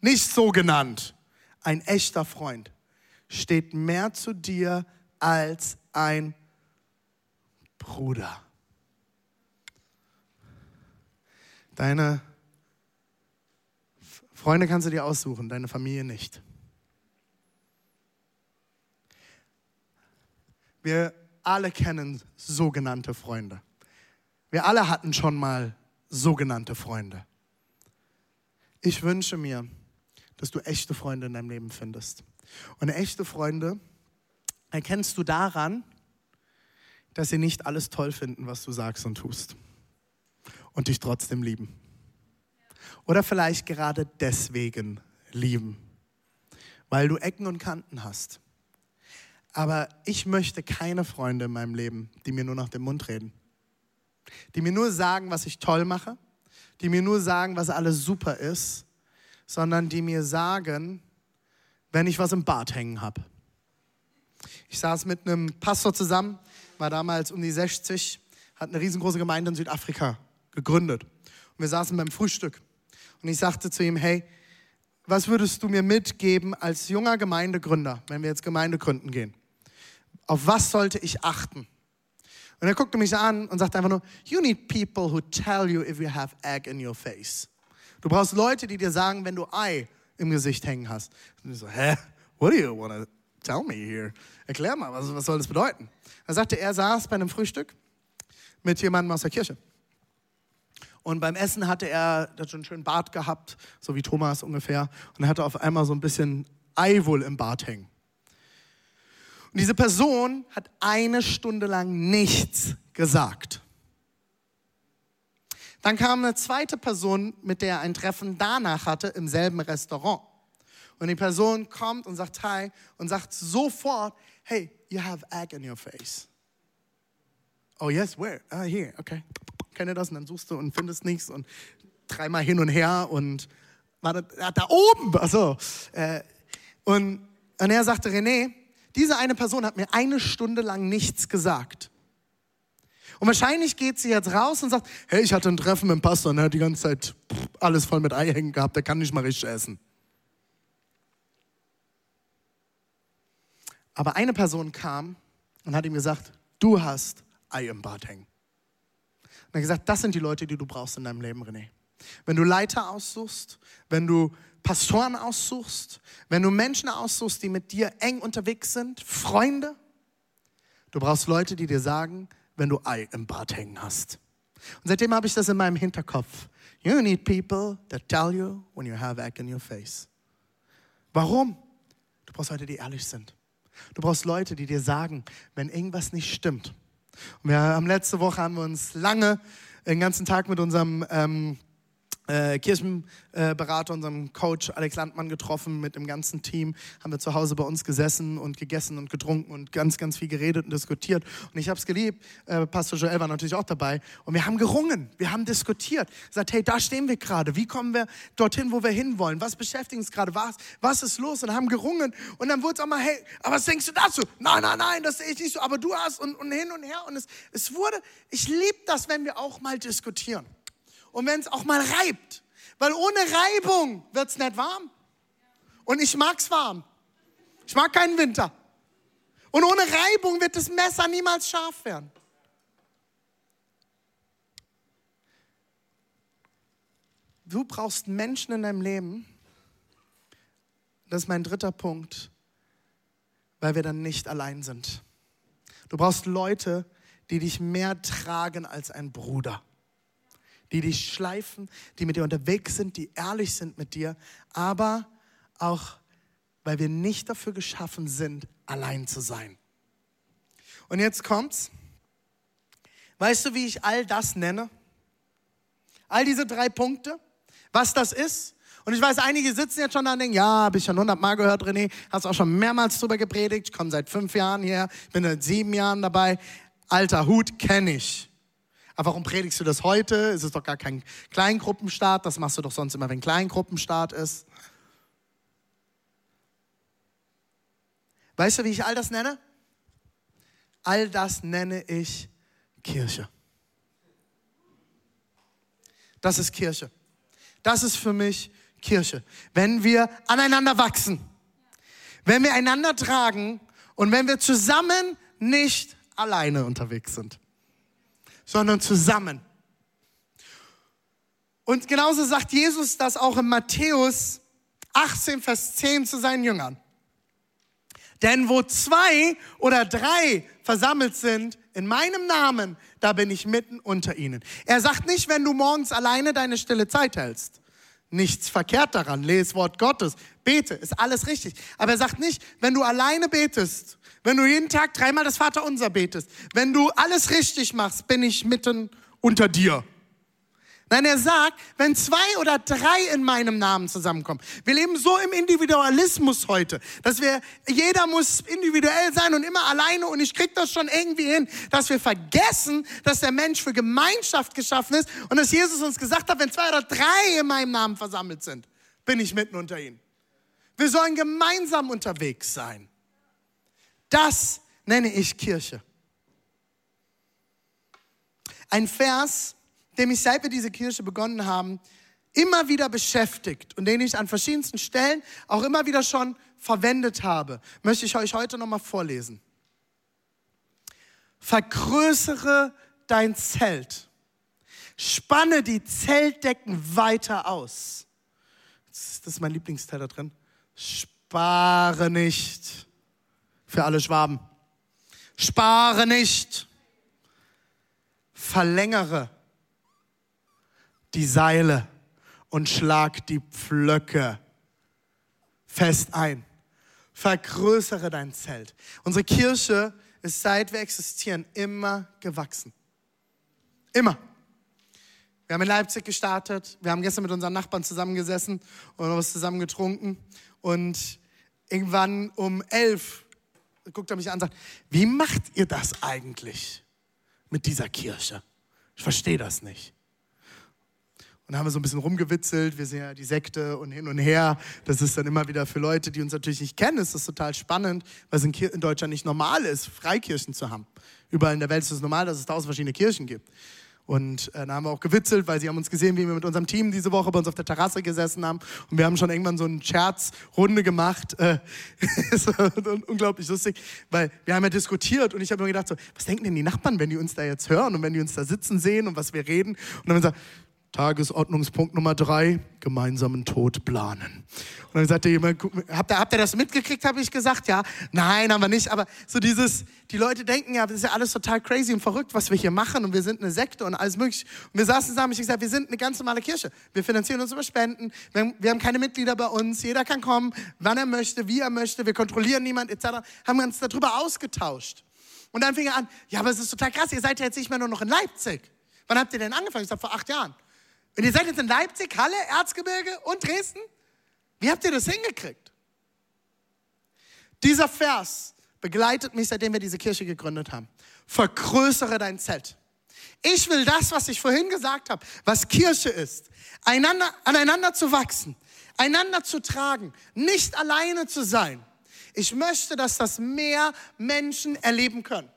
nicht so genannt, ein echter Freund steht mehr zu dir als ein Bruder. Deine Freunde kannst du dir aussuchen, deine Familie nicht. Wir alle kennen sogenannte Freunde. Wir alle hatten schon mal sogenannte Freunde. Ich wünsche mir, dass du echte Freunde in deinem Leben findest. Und echte Freunde erkennst du daran, dass sie nicht alles toll finden, was du sagst und tust. Und dich trotzdem lieben. Oder vielleicht gerade deswegen lieben, weil du Ecken und Kanten hast. Aber ich möchte keine Freunde in meinem Leben, die mir nur nach dem Mund reden. Die mir nur sagen, was ich toll mache, die mir nur sagen, was alles super ist, sondern die mir sagen, wenn ich was im Bart hängen habe. Ich saß mit einem Pastor zusammen, war damals um die 60, hat eine riesengroße Gemeinde in Südafrika gegründet. Und wir saßen beim Frühstück. Und ich sagte zu ihm, hey, was würdest du mir mitgeben als junger Gemeindegründer, wenn wir jetzt Gemeinde gründen gehen? Auf was sollte ich achten? Und er guckte mich an und sagte einfach nur, you need people who tell you if you have egg in your face. Du brauchst Leute, die dir sagen, wenn du Ei im Gesicht hängen hast. Und ich so, hä? What do you want to tell me here? Erklär mal, was, was soll das bedeuten? Er sagte, er saß bei einem Frühstück mit jemandem aus der Kirche. Und beim Essen hatte er, hat schon einen schönen Bart gehabt, so wie Thomas ungefähr. Und er hatte auf einmal so ein bisschen Ei wohl im Bart hängen. Und diese Person hat eine Stunde lang nichts gesagt. Dann kam eine zweite Person, mit der er ein Treffen danach hatte, im selben Restaurant. Und die Person kommt und sagt Hi und sagt sofort, hey, you have egg in your face. Oh yes, where? Ah, here, okay kenne das und dann suchst du und findest nichts und dreimal hin und her und war da, da oben, also äh, und, und er sagte, René, diese eine Person hat mir eine Stunde lang nichts gesagt. Und wahrscheinlich geht sie jetzt raus und sagt, hey, ich hatte ein Treffen mit dem Pastor und er hat die ganze Zeit alles voll mit Ei hängen gehabt, der kann nicht mal richtig essen. Aber eine Person kam und hat ihm gesagt, du hast Ei im Bad hängen. Und er hat gesagt, das sind die Leute, die du brauchst in deinem Leben, René. Wenn du Leiter aussuchst, wenn du Pastoren aussuchst, wenn du Menschen aussuchst, die mit dir eng unterwegs sind, Freunde, du brauchst Leute, die dir sagen, wenn du Ei im Bart hängen hast. Und seitdem habe ich das in meinem Hinterkopf. You need people that tell you when you have egg in your face. Warum? Du brauchst Leute, die ehrlich sind. Du brauchst Leute, die dir sagen, wenn irgendwas nicht stimmt. Und wir haben letzte Woche haben wir uns lange den ganzen Tag mit unserem ähm, äh, Kirchenberater, unserem Coach Alex Landmann getroffen mit dem ganzen Team. Haben wir zu Hause bei uns gesessen und gegessen und getrunken und ganz, ganz viel geredet und diskutiert. Und ich habe es geliebt. Äh, Pastor Joel war natürlich auch dabei. Und wir haben gerungen, wir haben diskutiert. Gesagt, hey, da stehen wir gerade. Wie kommen wir dorthin, wo wir hinwollen? Was beschäftigt uns gerade? Was, was ist los? Und haben gerungen. Und dann wurde es auch mal, hey, aber was denkst du dazu? Nein, nein, nein, das sehe ich nicht so. Aber du hast und, und hin und her. Und es, es wurde, ich liebe das, wenn wir auch mal diskutieren und wenn es auch mal reibt. Weil ohne Reibung wird es nicht warm. Und ich mag es warm. Ich mag keinen Winter. Und ohne Reibung wird das Messer niemals scharf werden. Du brauchst Menschen in deinem Leben. Das ist mein dritter Punkt, weil wir dann nicht allein sind. Du brauchst Leute, die dich mehr tragen als ein Bruder die dich schleifen, die mit dir unterwegs sind, die ehrlich sind mit dir, aber auch, weil wir nicht dafür geschaffen sind, allein zu sein. Und jetzt kommt's. Weißt du, wie ich all das nenne? All diese drei Punkte, was das ist? Und ich weiß, einige sitzen jetzt schon da und denken, ja, habe ich schon hundertmal gehört, René, hast auch schon mehrmals drüber gepredigt, ich komme seit fünf Jahren her, bin seit sieben Jahren dabei. Alter Hut kenne ich. Aber warum predigst du das heute? Es ist doch gar kein Kleingruppenstart. Das machst du doch sonst immer, wenn Kleingruppenstart ist. Weißt du, wie ich all das nenne? All das nenne ich Kirche. Das ist Kirche. Das ist für mich Kirche. Wenn wir aneinander wachsen, wenn wir einander tragen und wenn wir zusammen nicht alleine unterwegs sind sondern zusammen. Und genauso sagt Jesus das auch in Matthäus 18, Vers 10 zu seinen Jüngern. Denn wo zwei oder drei versammelt sind in meinem Namen, da bin ich mitten unter ihnen. Er sagt nicht, wenn du morgens alleine deine stille Zeit hältst. Nichts verkehrt daran. Lese Wort Gottes. Bete. Ist alles richtig. Aber er sagt nicht, wenn du alleine betest wenn du jeden Tag dreimal das Vaterunser betest, wenn du alles richtig machst, bin ich mitten unter dir. Nein, er sagt, wenn zwei oder drei in meinem Namen zusammenkommen. Wir leben so im Individualismus heute, dass wir, jeder muss individuell sein und immer alleine und ich krieg das schon irgendwie hin, dass wir vergessen, dass der Mensch für Gemeinschaft geschaffen ist und dass Jesus uns gesagt hat, wenn zwei oder drei in meinem Namen versammelt sind, bin ich mitten unter ihnen. Wir sollen gemeinsam unterwegs sein. Das nenne ich Kirche. Ein Vers, der mich seit wir diese Kirche begonnen haben, immer wieder beschäftigt und den ich an verschiedensten Stellen auch immer wieder schon verwendet habe, möchte ich euch heute nochmal vorlesen. Vergrößere dein Zelt. Spanne die Zeltdecken weiter aus. Das ist mein Lieblingsteil da drin. Spare nicht für alle Schwaben. Spare nicht. Verlängere die Seile und schlag die Pflöcke fest ein. Vergrößere dein Zelt. Unsere Kirche ist seit wir existieren immer gewachsen. Immer. Wir haben in Leipzig gestartet. Wir haben gestern mit unseren Nachbarn zusammengesessen und was zusammen getrunken. Und irgendwann um elf guckt er mich an und sagt, wie macht ihr das eigentlich mit dieser Kirche? Ich verstehe das nicht. Und dann haben wir so ein bisschen rumgewitzelt, wir sind ja die Sekte und hin und her. Das ist dann immer wieder für Leute, die uns natürlich nicht kennen, ist das total spannend, weil es in Deutschland nicht normal ist, Freikirchen zu haben. Überall in der Welt ist es normal, dass es tausend verschiedene Kirchen gibt. Und äh, da haben wir auch gewitzelt, weil sie haben uns gesehen, wie wir mit unserem Team diese Woche bei uns auf der Terrasse gesessen haben. Und wir haben schon irgendwann so eine Scherzrunde gemacht. Äh, unglaublich lustig, weil wir haben ja diskutiert und ich habe mir gedacht, so, was denken denn die Nachbarn, wenn die uns da jetzt hören und wenn die uns da sitzen sehen und was wir reden? Und dann haben wir gesagt, Tagesordnungspunkt Nummer drei, gemeinsamen Tod planen. Und dann sagte jemand, habt ihr, habt ihr das mitgekriegt, habe ich gesagt, ja. Nein, haben wir nicht, aber so dieses, die Leute denken ja, das ist ja alles total crazy und verrückt, was wir hier machen und wir sind eine Sekte und alles mögliche. Und wir saßen zusammen, ich gesagt, wir sind eine ganz normale Kirche. Wir finanzieren uns über Spenden, wir haben, wir haben keine Mitglieder bei uns, jeder kann kommen, wann er möchte, wie er möchte, wir kontrollieren niemand etc. Haben wir uns darüber ausgetauscht. Und dann fing er an, ja, aber es ist total krass, ihr seid ja jetzt nicht mehr nur noch in Leipzig. Wann habt ihr denn angefangen? Ich sage, vor acht Jahren. Und ihr seid jetzt in Leipzig, Halle, Erzgebirge und Dresden? Wie habt ihr das hingekriegt? Dieser Vers begleitet mich, seitdem wir diese Kirche gegründet haben. Vergrößere dein Zelt. Ich will das, was ich vorhin gesagt habe, was Kirche ist, einander, aneinander zu wachsen, einander zu tragen, nicht alleine zu sein. Ich möchte, dass das mehr Menschen erleben können.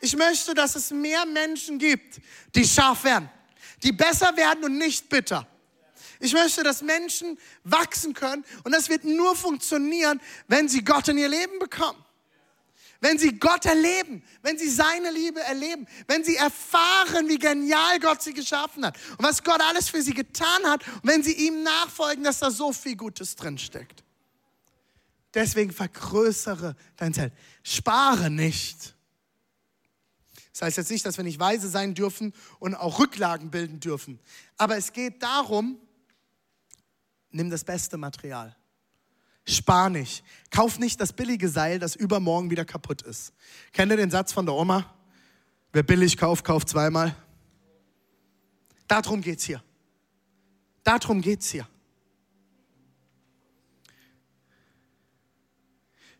Ich möchte, dass es mehr Menschen gibt, die scharf werden, die besser werden und nicht bitter. Ich möchte, dass Menschen wachsen können und das wird nur funktionieren, wenn sie Gott in ihr Leben bekommen. Wenn sie Gott erleben, wenn sie seine Liebe erleben, wenn sie erfahren, wie genial Gott sie geschaffen hat und was Gott alles für sie getan hat und wenn sie ihm nachfolgen, dass da so viel Gutes drinsteckt. Deswegen vergrößere dein Zelt. Spare nicht. Das heißt jetzt nicht, dass wir nicht weise sein dürfen und auch Rücklagen bilden dürfen. Aber es geht darum, nimm das beste Material. Spar nicht. Kauf nicht das billige Seil, das übermorgen wieder kaputt ist. Kennt ihr den Satz von der Oma? Wer billig kauft, kauft zweimal. Darum geht's hier. Darum geht's hier.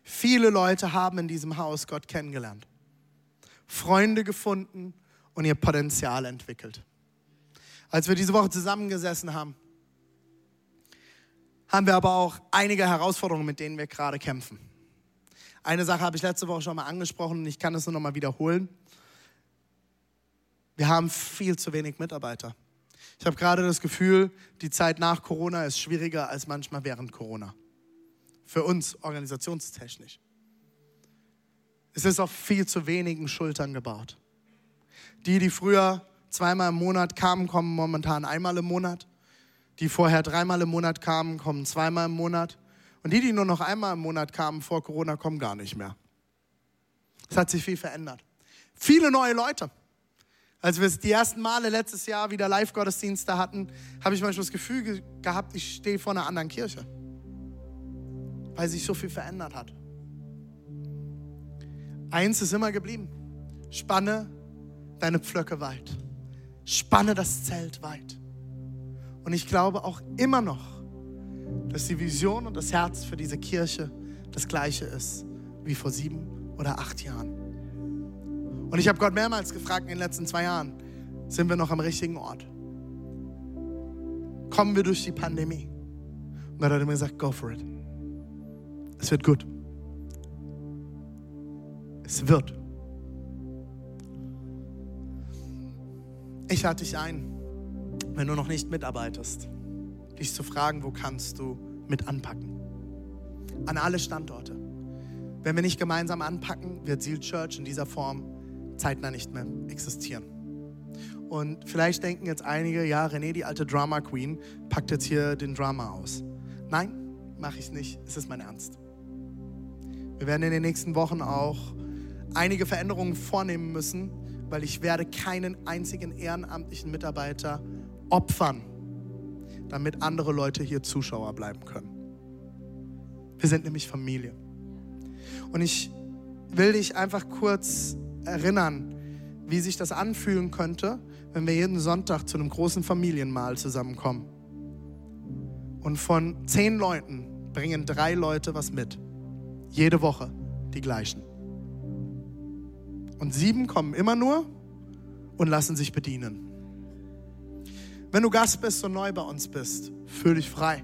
Viele Leute haben in diesem Haus Gott kennengelernt, Freunde gefunden und ihr Potenzial entwickelt. Als wir diese Woche zusammengesessen haben, haben wir aber auch einige Herausforderungen, mit denen wir gerade kämpfen. Eine Sache habe ich letzte Woche schon mal angesprochen und ich kann es nur noch mal wiederholen. Wir haben viel zu wenig Mitarbeiter. Ich habe gerade das Gefühl, die Zeit nach Corona ist schwieriger als manchmal während Corona. Für uns organisationstechnisch. Es ist auf viel zu wenigen Schultern gebaut. Die, die früher zweimal im Monat kamen, kommen momentan einmal im Monat die vorher dreimal im Monat kamen, kommen zweimal im Monat. Und die, die nur noch einmal im Monat kamen vor Corona, kommen gar nicht mehr. Es hat sich viel verändert. Viele neue Leute. Als wir die ersten Male letztes Jahr wieder Live-Gottesdienste hatten, habe ich manchmal das Gefühl ge gehabt, ich stehe vor einer anderen Kirche. Weil sich so viel verändert hat. Eins ist immer geblieben. Spanne deine Pflöcke weit. Spanne das Zelt weit. Und ich glaube auch immer noch, dass die Vision und das Herz für diese Kirche das gleiche ist wie vor sieben oder acht Jahren. Und ich habe Gott mehrmals gefragt in den letzten zwei Jahren, sind wir noch am richtigen Ort? Kommen wir durch die Pandemie? Und Gott hat mir gesagt, go for it. Es wird gut. Es wird. Ich lade dich ein wenn du noch nicht mitarbeitest, dich zu fragen, wo kannst du mit anpacken? An alle Standorte. Wenn wir nicht gemeinsam anpacken, wird Seal Church in dieser Form zeitnah nicht mehr existieren. Und vielleicht denken jetzt einige, ja, René, die alte Drama Queen, packt jetzt hier den Drama aus. Nein, mache ich nicht. Es ist mein Ernst. Wir werden in den nächsten Wochen auch einige Veränderungen vornehmen müssen, weil ich werde keinen einzigen ehrenamtlichen Mitarbeiter opfern, damit andere Leute hier Zuschauer bleiben können. Wir sind nämlich Familie. Und ich will dich einfach kurz erinnern, wie sich das anfühlen könnte, wenn wir jeden Sonntag zu einem großen Familienmahl zusammenkommen. Und von zehn Leuten bringen drei Leute was mit. Jede Woche die gleichen. Und sieben kommen immer nur und lassen sich bedienen. Wenn du Gast bist und neu bei uns bist, fühl dich frei.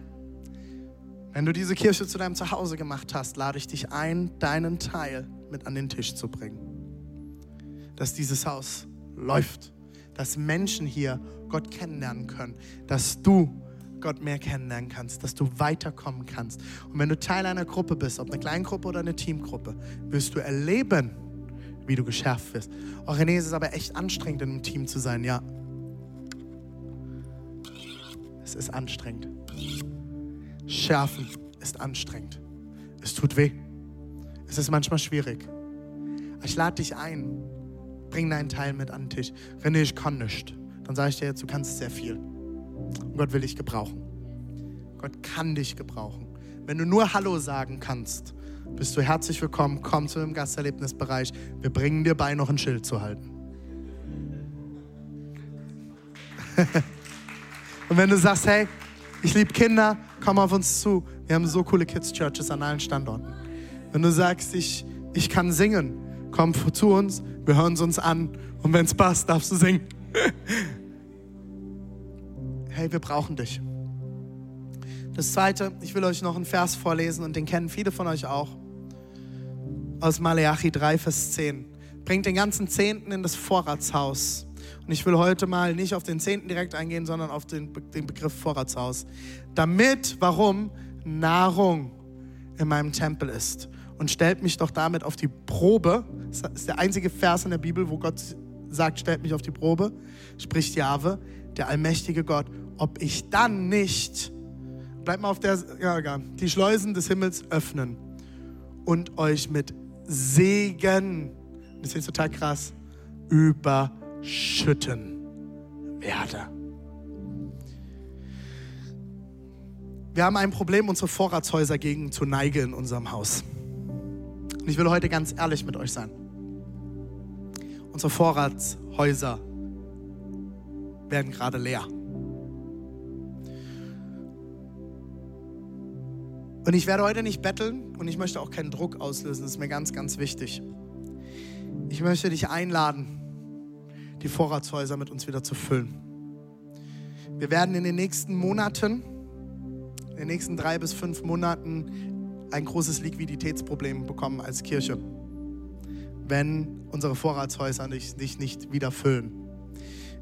Wenn du diese Kirche zu deinem Zuhause gemacht hast, lade ich dich ein, deinen Teil mit an den Tisch zu bringen. Dass dieses Haus läuft, dass Menschen hier Gott kennenlernen können, dass du Gott mehr kennenlernen kannst, dass du weiterkommen kannst. Und wenn du Teil einer Gruppe bist, ob eine Kleingruppe oder eine Teamgruppe, wirst du erleben, wie du geschärft wirst. Oh René, es ist aber echt anstrengend, in einem Team zu sein, ja. Es ist anstrengend. Schärfen ist anstrengend. Es tut weh. Es ist manchmal schwierig. Ich lade dich ein. Bring deinen Teil mit an den Tisch. René, ich kann nicht. Dann sage ich dir jetzt, du kannst sehr viel. Und Gott will dich gebrauchen. Gott kann dich gebrauchen. Wenn du nur Hallo sagen kannst, bist du herzlich willkommen. Komm zu dem Gasterlebnisbereich. Wir bringen dir bei, noch ein Schild zu halten. Und wenn du sagst, hey, ich liebe Kinder, komm auf uns zu. Wir haben so coole Kids Churches an allen Standorten. Wenn du sagst, ich, ich kann singen, komm zu uns, wir hören es uns an und wenn es passt, darfst du singen. hey, wir brauchen dich. Das zweite, ich will euch noch einen Vers vorlesen und den kennen viele von euch auch. Aus Maleachi 3, Vers 10. Bringt den ganzen Zehnten in das Vorratshaus. Und ich will heute mal nicht auf den Zehnten direkt eingehen, sondern auf den, den Begriff Vorratshaus. Damit, warum? Nahrung in meinem Tempel ist. Und stellt mich doch damit auf die Probe. Das ist der einzige Vers in der Bibel, wo Gott sagt, stellt mich auf die Probe. Spricht Jahwe, der allmächtige Gott, ob ich dann nicht, bleibt mal auf der, ja, ja, die Schleusen des Himmels öffnen und euch mit Segen, das ist total krass, überschütten werde. Wir haben ein Problem, unsere Vorratshäuser gegen zu neigen in unserem Haus. Und ich will heute ganz ehrlich mit euch sein. Unsere Vorratshäuser werden gerade leer. Und ich werde heute nicht betteln und ich möchte auch keinen Druck auslösen. Das ist mir ganz, ganz wichtig. Ich möchte dich einladen, die Vorratshäuser mit uns wieder zu füllen. Wir werden in den nächsten Monaten, in den nächsten drei bis fünf Monaten ein großes Liquiditätsproblem bekommen als Kirche, wenn unsere Vorratshäuser sich nicht, nicht wieder füllen.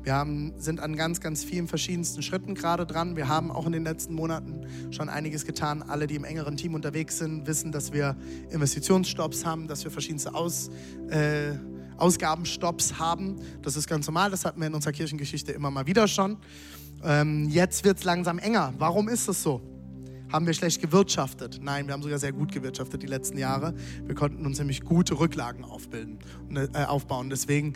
Wir haben, sind an ganz, ganz vielen verschiedensten Schritten gerade dran. Wir haben auch in den letzten Monaten schon einiges getan. Alle, die im engeren Team unterwegs sind, wissen, dass wir Investitionsstopps haben, dass wir verschiedenste Aus, äh, Ausgabenstopps haben. Das ist ganz normal. Das hatten wir in unserer Kirchengeschichte immer mal wieder schon. Ähm, jetzt wird es langsam enger. Warum ist das so? Haben wir schlecht gewirtschaftet? Nein, wir haben sogar sehr gut gewirtschaftet die letzten Jahre. Wir konnten uns nämlich gute Rücklagen aufbilden, äh, aufbauen. Deswegen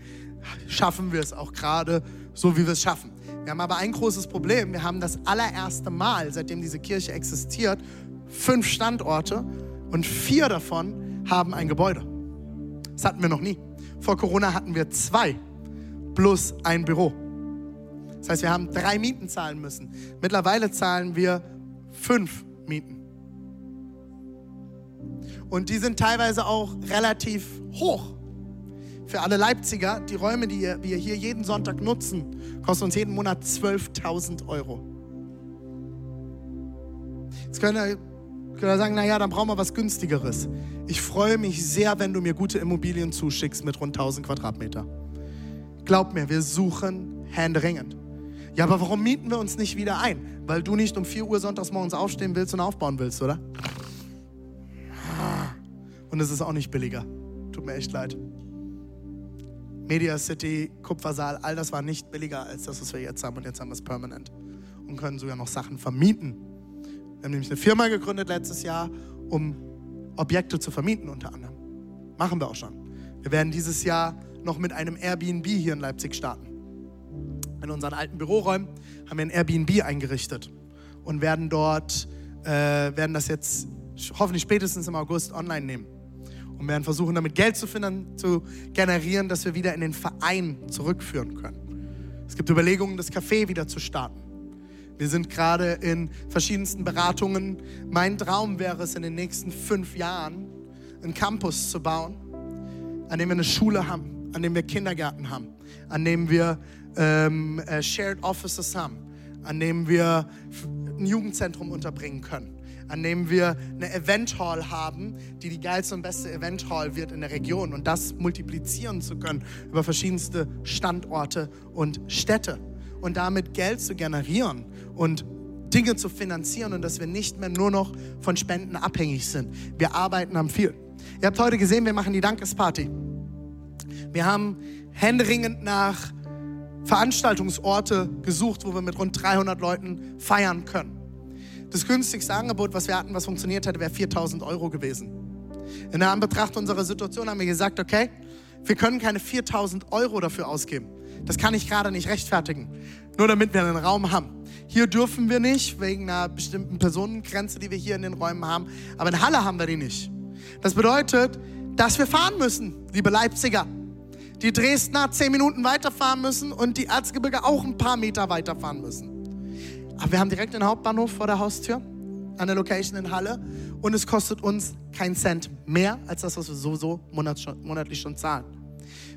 schaffen wir es auch gerade so, wie wir es schaffen. Wir haben aber ein großes Problem. Wir haben das allererste Mal, seitdem diese Kirche existiert, fünf Standorte und vier davon haben ein Gebäude. Das hatten wir noch nie. Vor Corona hatten wir zwei plus ein Büro. Das heißt, wir haben drei Mieten zahlen müssen. Mittlerweile zahlen wir fünf Mieten. Und die sind teilweise auch relativ hoch. Für alle Leipziger, die Räume, die wir hier jeden Sonntag nutzen, kosten uns jeden Monat 12.000 Euro. Jetzt können wir, können sagen, naja, dann brauchen wir was günstigeres. Ich freue mich sehr, wenn du mir gute Immobilien zuschickst mit rund 1000 Quadratmeter. Glaub mir, wir suchen händeringend. Ja, aber warum mieten wir uns nicht wieder ein? Weil du nicht um 4 Uhr sonntags morgens aufstehen willst und aufbauen willst, oder? Und es ist auch nicht billiger. Tut mir echt leid. Media City, Kupfersaal, all das war nicht billiger als das, was wir jetzt haben. Und jetzt haben wir es permanent und können sogar noch Sachen vermieten. Wir haben nämlich eine Firma gegründet letztes Jahr, um Objekte zu vermieten unter anderem. Machen wir auch schon. Wir werden dieses Jahr noch mit einem Airbnb hier in Leipzig starten. In unseren alten Büroräumen haben wir ein Airbnb eingerichtet und werden dort, äh, werden das jetzt hoffentlich spätestens im August online nehmen und werden versuchen, damit Geld zu, finden, zu generieren, dass wir wieder in den Verein zurückführen können. Es gibt Überlegungen, das Café wieder zu starten. Wir sind gerade in verschiedensten Beratungen. Mein Traum wäre es, in den nächsten fünf Jahren einen Campus zu bauen, an dem wir eine Schule haben, an dem wir Kindergärten haben, an dem wir ähm, äh, Shared Offices haben, an dem wir ein Jugendzentrum unterbringen können an dem wir eine Event Hall haben, die die geilste und beste Event Hall wird in der Region und das multiplizieren zu können über verschiedenste Standorte und Städte und damit Geld zu generieren und Dinge zu finanzieren und dass wir nicht mehr nur noch von Spenden abhängig sind. Wir arbeiten am viel. Ihr habt heute gesehen, wir machen die Dankesparty. Wir haben händeringend nach Veranstaltungsorte gesucht, wo wir mit rund 300 Leuten feiern können. Das günstigste Angebot, was wir hatten, was funktioniert hätte, wäre 4000 Euro gewesen. In der Anbetracht unserer Situation haben wir gesagt, okay, wir können keine 4000 Euro dafür ausgeben. Das kann ich gerade nicht rechtfertigen. Nur damit wir einen Raum haben. Hier dürfen wir nicht, wegen einer bestimmten Personengrenze, die wir hier in den Räumen haben. Aber in Halle haben wir die nicht. Das bedeutet, dass wir fahren müssen, liebe Leipziger. Die Dresdner zehn Minuten weiterfahren müssen und die Erzgebirge auch ein paar Meter weiterfahren müssen. Aber wir haben direkt den Hauptbahnhof vor der Haustür, eine Location in Halle. Und es kostet uns keinen Cent mehr als das, was wir sowieso monatlich schon zahlen.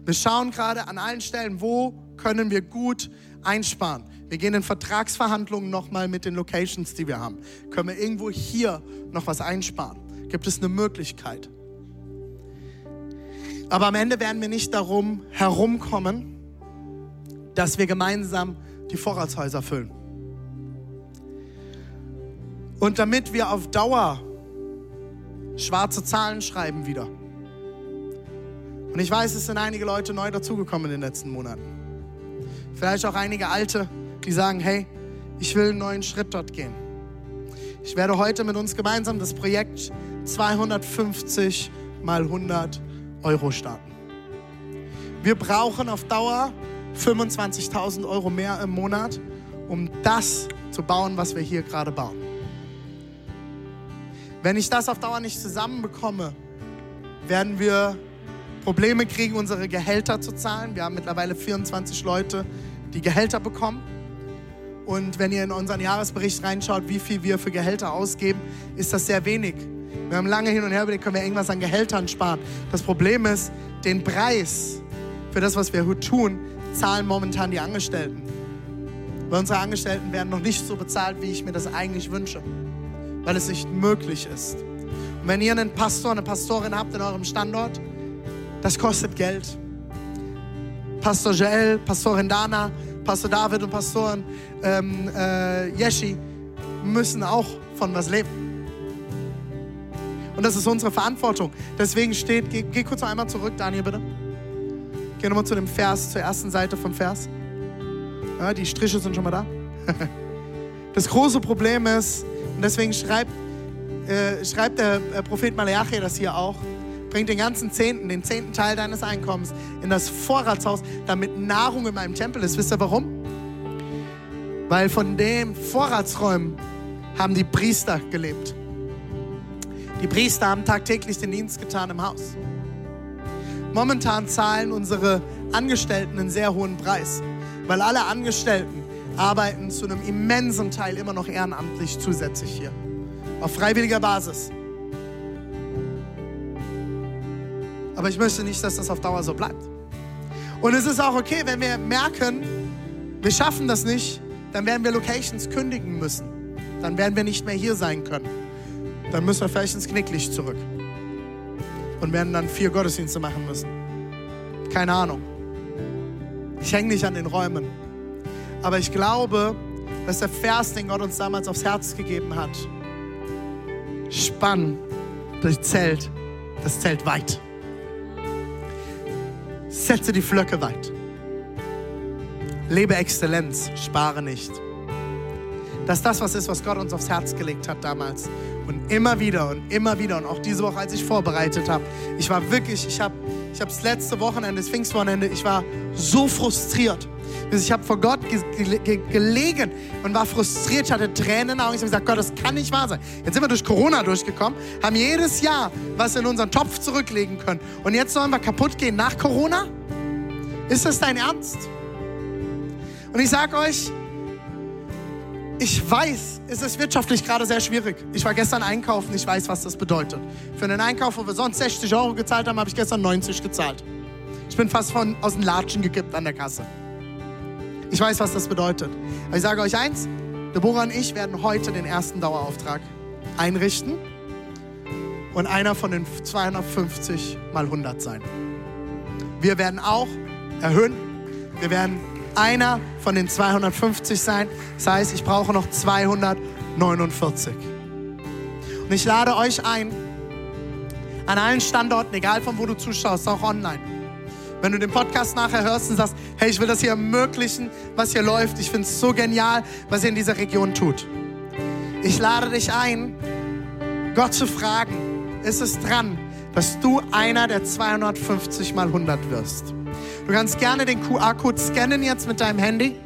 Wir schauen gerade an allen Stellen, wo können wir gut einsparen. Wir gehen in Vertragsverhandlungen nochmal mit den Locations, die wir haben. Können wir irgendwo hier noch was einsparen? Gibt es eine Möglichkeit? Aber am Ende werden wir nicht darum herumkommen, dass wir gemeinsam die Vorratshäuser füllen. Und damit wir auf Dauer schwarze Zahlen schreiben wieder. Und ich weiß, es sind einige Leute neu dazugekommen in den letzten Monaten. Vielleicht auch einige alte, die sagen, hey, ich will einen neuen Schritt dort gehen. Ich werde heute mit uns gemeinsam das Projekt 250 mal 100 Euro starten. Wir brauchen auf Dauer 25.000 Euro mehr im Monat, um das zu bauen, was wir hier gerade bauen. Wenn ich das auf Dauer nicht zusammenbekomme, werden wir Probleme kriegen, unsere Gehälter zu zahlen. Wir haben mittlerweile 24 Leute, die Gehälter bekommen. Und wenn ihr in unseren Jahresbericht reinschaut, wie viel wir für Gehälter ausgeben, ist das sehr wenig. Wir haben lange hin und her überlegt, können wir irgendwas an Gehältern sparen. Das Problem ist, den Preis für das, was wir tun, zahlen momentan die Angestellten. Weil unsere Angestellten werden noch nicht so bezahlt, wie ich mir das eigentlich wünsche weil es nicht möglich ist. Und wenn ihr einen Pastor, eine Pastorin habt in eurem Standort, das kostet Geld. Pastor Joel, Pastorin Dana, Pastor David und Pastorin ähm, äh, Yeshi müssen auch von was leben. Und das ist unsere Verantwortung. Deswegen steht, geh, geh kurz noch einmal zurück, Daniel, bitte. Geh nochmal zu dem Vers, zur ersten Seite vom Vers. Ja, die Striche sind schon mal da. Das große Problem ist, und deswegen schreibt, äh, schreibt der äh, Prophet Malachi das hier auch. Bring den ganzen Zehnten, den zehnten Teil deines Einkommens in das Vorratshaus, damit Nahrung in meinem Tempel ist. Wisst ihr warum? Weil von den Vorratsräumen haben die Priester gelebt. Die Priester haben tagtäglich den Dienst getan im Haus. Momentan zahlen unsere Angestellten einen sehr hohen Preis, weil alle Angestellten arbeiten zu einem immensen Teil immer noch ehrenamtlich zusätzlich hier. Auf freiwilliger Basis. Aber ich möchte nicht, dass das auf Dauer so bleibt. Und es ist auch okay, wenn wir merken, wir schaffen das nicht, dann werden wir Locations kündigen müssen. Dann werden wir nicht mehr hier sein können. Dann müssen wir vielleicht ins Knicklicht zurück. Und werden dann vier Gottesdienste machen müssen. Keine Ahnung. Ich hänge nicht an den Räumen. Aber ich glaube, dass der Vers, den Gott uns damals aufs Herz gegeben hat, spann das Zelt, das Zelt weit. Setze die Flöcke weit. Lebe Exzellenz, spare nicht. Dass das was ist, was Gott uns aufs Herz gelegt hat damals. Und immer wieder und immer wieder und auch diese Woche, als ich vorbereitet habe, ich war wirklich, ich habe ich das letzte Wochenende, das Pfingstwochenende, ich war so frustriert. Ich habe vor Gott ge ge gelegen und war frustriert. Ich hatte Tränen in den Augen. Ich habe gesagt, Gott, das kann nicht wahr sein. Jetzt sind wir durch Corona durchgekommen, haben jedes Jahr was in unseren Topf zurücklegen können. Und jetzt sollen wir kaputt gehen nach Corona? Ist das dein Ernst? Und ich sage euch, ich weiß, es ist wirtschaftlich gerade sehr schwierig. Ich war gestern einkaufen, ich weiß, was das bedeutet. Für einen Einkauf, wo wir sonst 60 Euro gezahlt haben, habe ich gestern 90 gezahlt. Ich bin fast von, aus den Latschen gekippt an der Kasse. Ich weiß, was das bedeutet. Aber ich sage euch eins, Deborah und ich werden heute den ersten Dauerauftrag einrichten und einer von den 250 mal 100 sein. Wir werden auch erhöhen. Wir werden einer von den 250 sein. Das heißt, ich brauche noch 249. Und ich lade euch ein, an allen Standorten, egal von wo du zuschaust, auch online, wenn du den Podcast nachher hörst und sagst, hey, ich will das hier ermöglichen, was hier läuft. Ich finde es so genial, was ihr in dieser Region tut. Ich lade dich ein, Gott zu fragen, ist es dran, dass du einer der 250 mal 100 wirst? Du kannst gerne den QR-Code scannen jetzt mit deinem Handy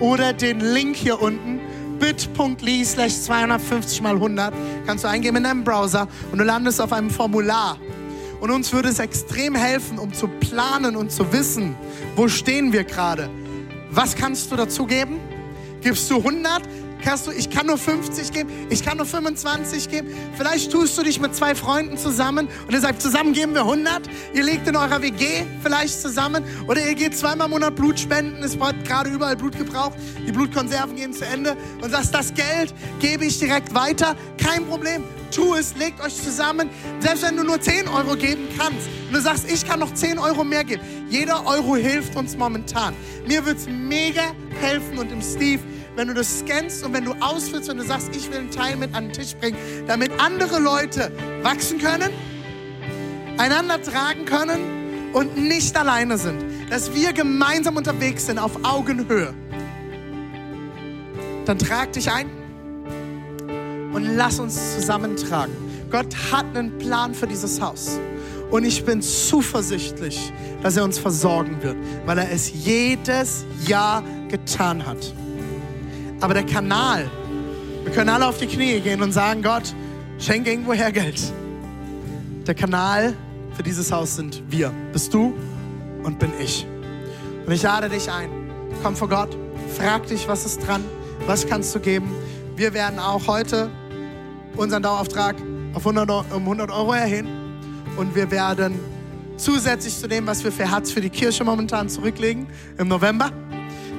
oder den Link hier unten bit.ly slash 250 mal 100 kannst du eingeben in deinem Browser und du landest auf einem Formular. Und uns würde es extrem helfen, um zu planen und zu wissen, wo stehen wir gerade. Was kannst du dazu geben? Gibst du 100? Kannst du, ich kann nur 50 geben, ich kann nur 25 geben. Vielleicht tust du dich mit zwei Freunden zusammen und ihr sagt, zusammen geben wir 100. Ihr legt in eurer WG vielleicht zusammen oder ihr geht zweimal im Monat Blut spenden. Es wird gerade überall Blut gebraucht. Die Blutkonserven gehen zu Ende und sagst, das Geld gebe ich direkt weiter. Kein Problem. Tu es, legt euch zusammen. Selbst wenn du nur 10 Euro geben kannst und du sagst, ich kann noch 10 Euro mehr geben. Jeder Euro hilft uns momentan. Mir wird es mega helfen und im Steve wenn du das scannst und wenn du ausfüllst, wenn du sagst, ich will einen Teil mit an den Tisch bringen, damit andere Leute wachsen können, einander tragen können und nicht alleine sind. Dass wir gemeinsam unterwegs sind auf Augenhöhe. Dann trag dich ein und lass uns zusammentragen. Gott hat einen Plan für dieses Haus. Und ich bin zuversichtlich, dass er uns versorgen wird, weil er es jedes Jahr getan hat. Aber der Kanal, wir können alle auf die Knie gehen und sagen, Gott, schenke irgendwoher Geld. Der Kanal für dieses Haus sind wir. Bist du und bin ich. Und ich lade dich ein. Komm vor Gott, frag dich, was ist dran, was kannst du geben. Wir werden auch heute unseren Dauerauftrag auf 100, um 100 Euro erhöhen und wir werden zusätzlich zu dem, was wir für Herz für die Kirche momentan zurücklegen, im November,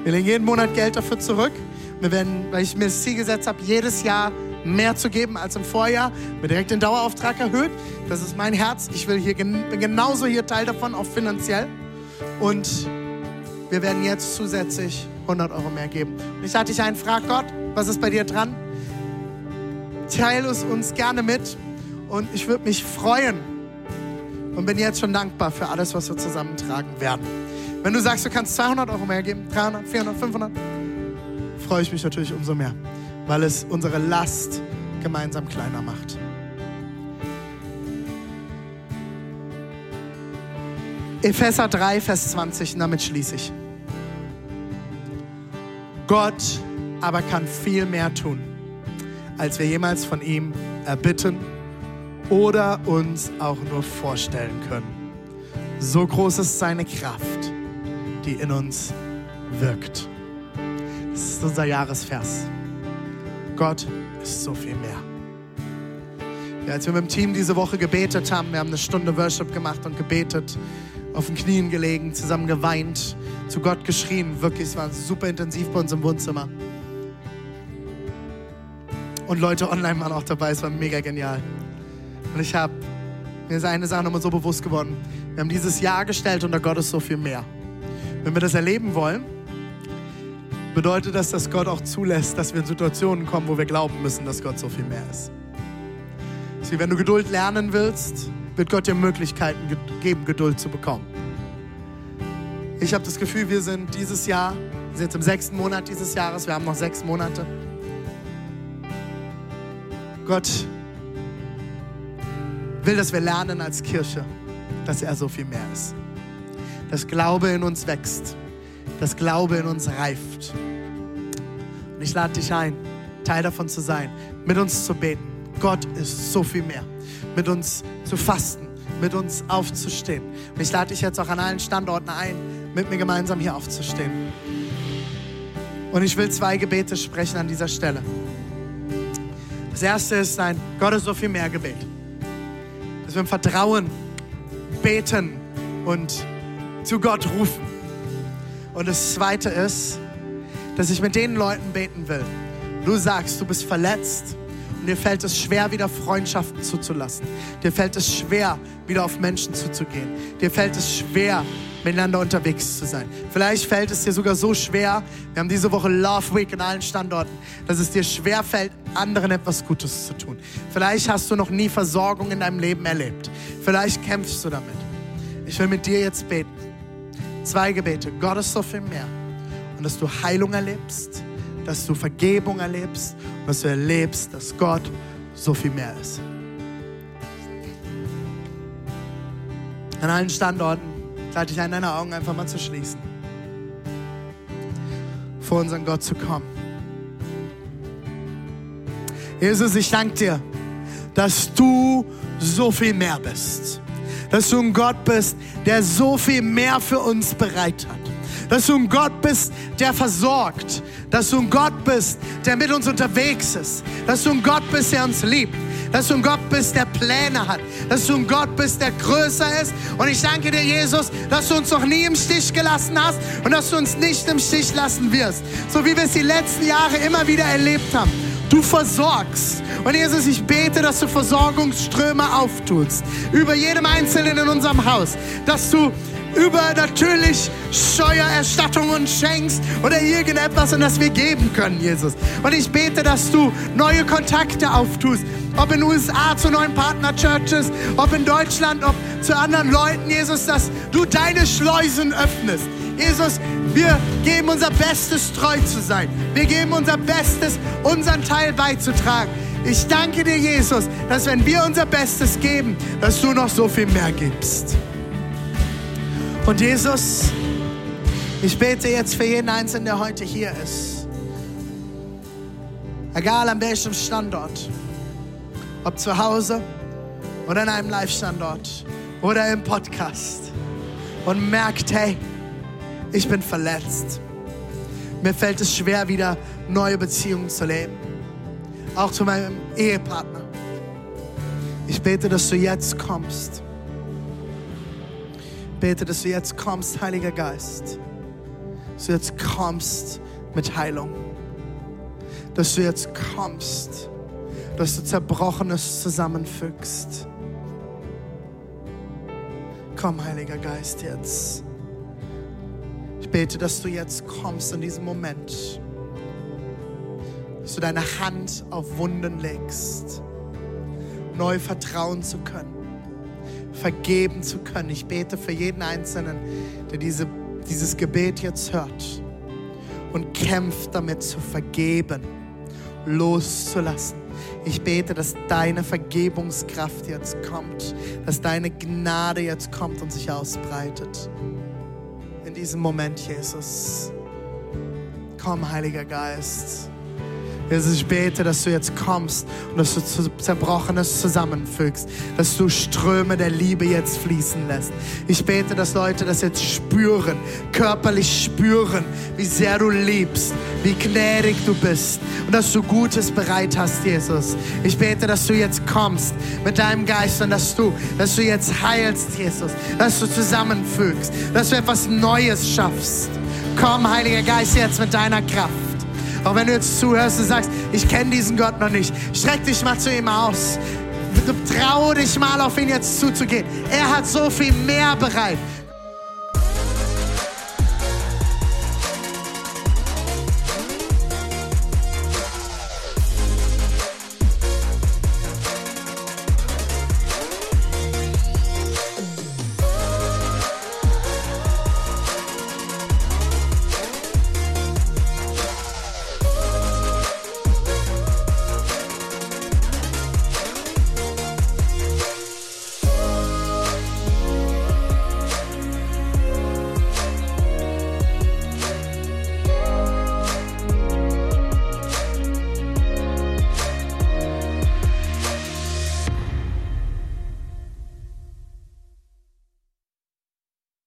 wir legen jeden Monat Geld dafür zurück. Wir werden, weil ich mir das Ziel gesetzt habe, jedes Jahr mehr zu geben als im Vorjahr, mir direkt den Dauerauftrag erhöht. Das ist mein Herz. Ich will hier bin genauso hier Teil davon, auch finanziell. Und wir werden jetzt zusätzlich 100 Euro mehr geben. Und ich hatte dich ein, frag Gott, was ist bei dir dran? Teile es uns gerne mit und ich würde mich freuen und bin jetzt schon dankbar für alles, was wir zusammentragen werden. Wenn du sagst, du kannst 200 Euro mehr geben, 300, 400, 500, freue ich mich natürlich umso mehr, weil es unsere Last gemeinsam kleiner macht. Epheser 3, Vers 20, und damit schließe ich. Gott aber kann viel mehr tun, als wir jemals von ihm erbitten oder uns auch nur vorstellen können. So groß ist seine Kraft, die in uns wirkt. Das ist unser Jahresvers. Gott ist so viel mehr. Ja, als wir mit dem Team diese Woche gebetet haben, wir haben eine Stunde Worship gemacht und gebetet, auf den Knien gelegen, zusammen geweint, zu Gott geschrien. Wirklich, es war super intensiv bei uns im Wohnzimmer. Und Leute online waren auch dabei, es war mega genial. Und ich habe, mir ist eine Sache nochmal so bewusst geworden. Wir haben dieses Jahr gestellt unter Gott ist so viel mehr. Wenn wir das erleben wollen, bedeutet das, dass Gott auch zulässt, dass wir in Situationen kommen, wo wir glauben müssen, dass Gott so viel mehr ist. wie wenn du Geduld lernen willst, wird Gott dir Möglichkeiten geben, Geduld zu bekommen. Ich habe das Gefühl, wir sind dieses Jahr, wir sind jetzt im sechsten Monat dieses Jahres, wir haben noch sechs Monate. Gott will, dass wir lernen als Kirche, dass er so viel mehr ist. Dass Glaube in uns wächst dass Glaube in uns reift. Und ich lade dich ein, Teil davon zu sein, mit uns zu beten. Gott ist so viel mehr. Mit uns zu fasten, mit uns aufzustehen. Und ich lade dich jetzt auch an allen Standorten ein, mit mir gemeinsam hier aufzustehen. Und ich will zwei Gebete sprechen an dieser Stelle. Das erste ist ein Gott ist so viel mehr Gebet. Dass wir im Vertrauen beten und zu Gott rufen. Und das Zweite ist, dass ich mit den Leuten beten will. Du sagst, du bist verletzt und dir fällt es schwer, wieder Freundschaften zuzulassen. Dir fällt es schwer, wieder auf Menschen zuzugehen. Dir fällt es schwer, miteinander unterwegs zu sein. Vielleicht fällt es dir sogar so schwer, wir haben diese Woche Love Week in allen Standorten, dass es dir schwer fällt, anderen etwas Gutes zu tun. Vielleicht hast du noch nie Versorgung in deinem Leben erlebt. Vielleicht kämpfst du damit. Ich will mit dir jetzt beten. Zwei Gebete. Gott ist so viel mehr. Und dass du Heilung erlebst, dass du Vergebung erlebst und dass du erlebst, dass Gott so viel mehr ist. An allen Standorten lade ich ein, deine Augen einfach mal zu schließen. Vor unseren Gott zu kommen. Jesus, ich danke dir, dass du so viel mehr bist dass du ein Gott bist, der so viel mehr für uns bereit hat. dass du ein Gott bist, der versorgt, dass du ein Gott bist, der mit uns unterwegs ist, dass du ein Gott bist, der uns liebt, dass du ein Gott bist, der Pläne hat, dass du ein Gott bist, der größer ist. Und ich danke dir, Jesus, dass du uns noch nie im Stich gelassen hast und dass du uns nicht im Stich lassen wirst, so wie wir es die letzten Jahre immer wieder erlebt haben. Du versorgst. Und Jesus, ich bete, dass du Versorgungsströme auftust. Über jedem Einzelnen in unserem Haus. Dass du übernatürlich Steuererstattungen schenkst oder irgendetwas, und das wir geben können, Jesus. Und ich bete, dass du neue Kontakte auftust. Ob in USA zu neuen Partner-Churches, ob in Deutschland, ob zu anderen Leuten, Jesus, dass du deine Schleusen öffnest. Jesus, wir geben unser Bestes, treu zu sein. Wir geben unser Bestes, unseren Teil beizutragen. Ich danke dir, Jesus, dass wenn wir unser Bestes geben, dass du noch so viel mehr gibst. Und Jesus, ich bete jetzt für jeden Einzelnen, der heute hier ist. Egal an welchem Standort. Ob zu Hause oder in einem Live-Standort oder im Podcast. Und merkt, hey, ich bin verletzt. Mir fällt es schwer, wieder neue Beziehungen zu leben. Auch zu meinem Ehepartner. Ich bete, dass du jetzt kommst. Ich bete, dass du jetzt kommst, Heiliger Geist. Dass du jetzt kommst mit Heilung. Dass du jetzt kommst. Dass du Zerbrochenes zusammenfügst. Komm, Heiliger Geist, jetzt. Ich bete, dass du jetzt kommst in diesem Moment. Dass du deine Hand auf Wunden legst. Neu vertrauen zu können. Vergeben zu können. Ich bete für jeden Einzelnen, der diese, dieses Gebet jetzt hört und kämpft damit zu vergeben, loszulassen. Ich bete, dass deine Vergebungskraft jetzt kommt, dass deine Gnade jetzt kommt und sich ausbreitet diesem Moment, Jesus. Komm, Heiliger Geist. Jesus, ich bete, dass du jetzt kommst und dass du Zerbrochenes zusammenfügst, dass du Ströme der Liebe jetzt fließen lässt. Ich bete, dass Leute das jetzt spüren, körperlich spüren, wie sehr du liebst, wie gnädig du bist und dass du Gutes bereit hast, Jesus. Ich bete, dass du jetzt kommst mit deinem Geist und dass du, dass du jetzt heilst, Jesus, dass du zusammenfügst, dass du etwas Neues schaffst. Komm, Heiliger Geist, jetzt mit deiner Kraft. Auch wenn du jetzt zuhörst und sagst, ich kenne diesen Gott noch nicht, streck dich mal zu ihm aus. Trau dich mal auf ihn jetzt zuzugehen. Er hat so viel mehr bereit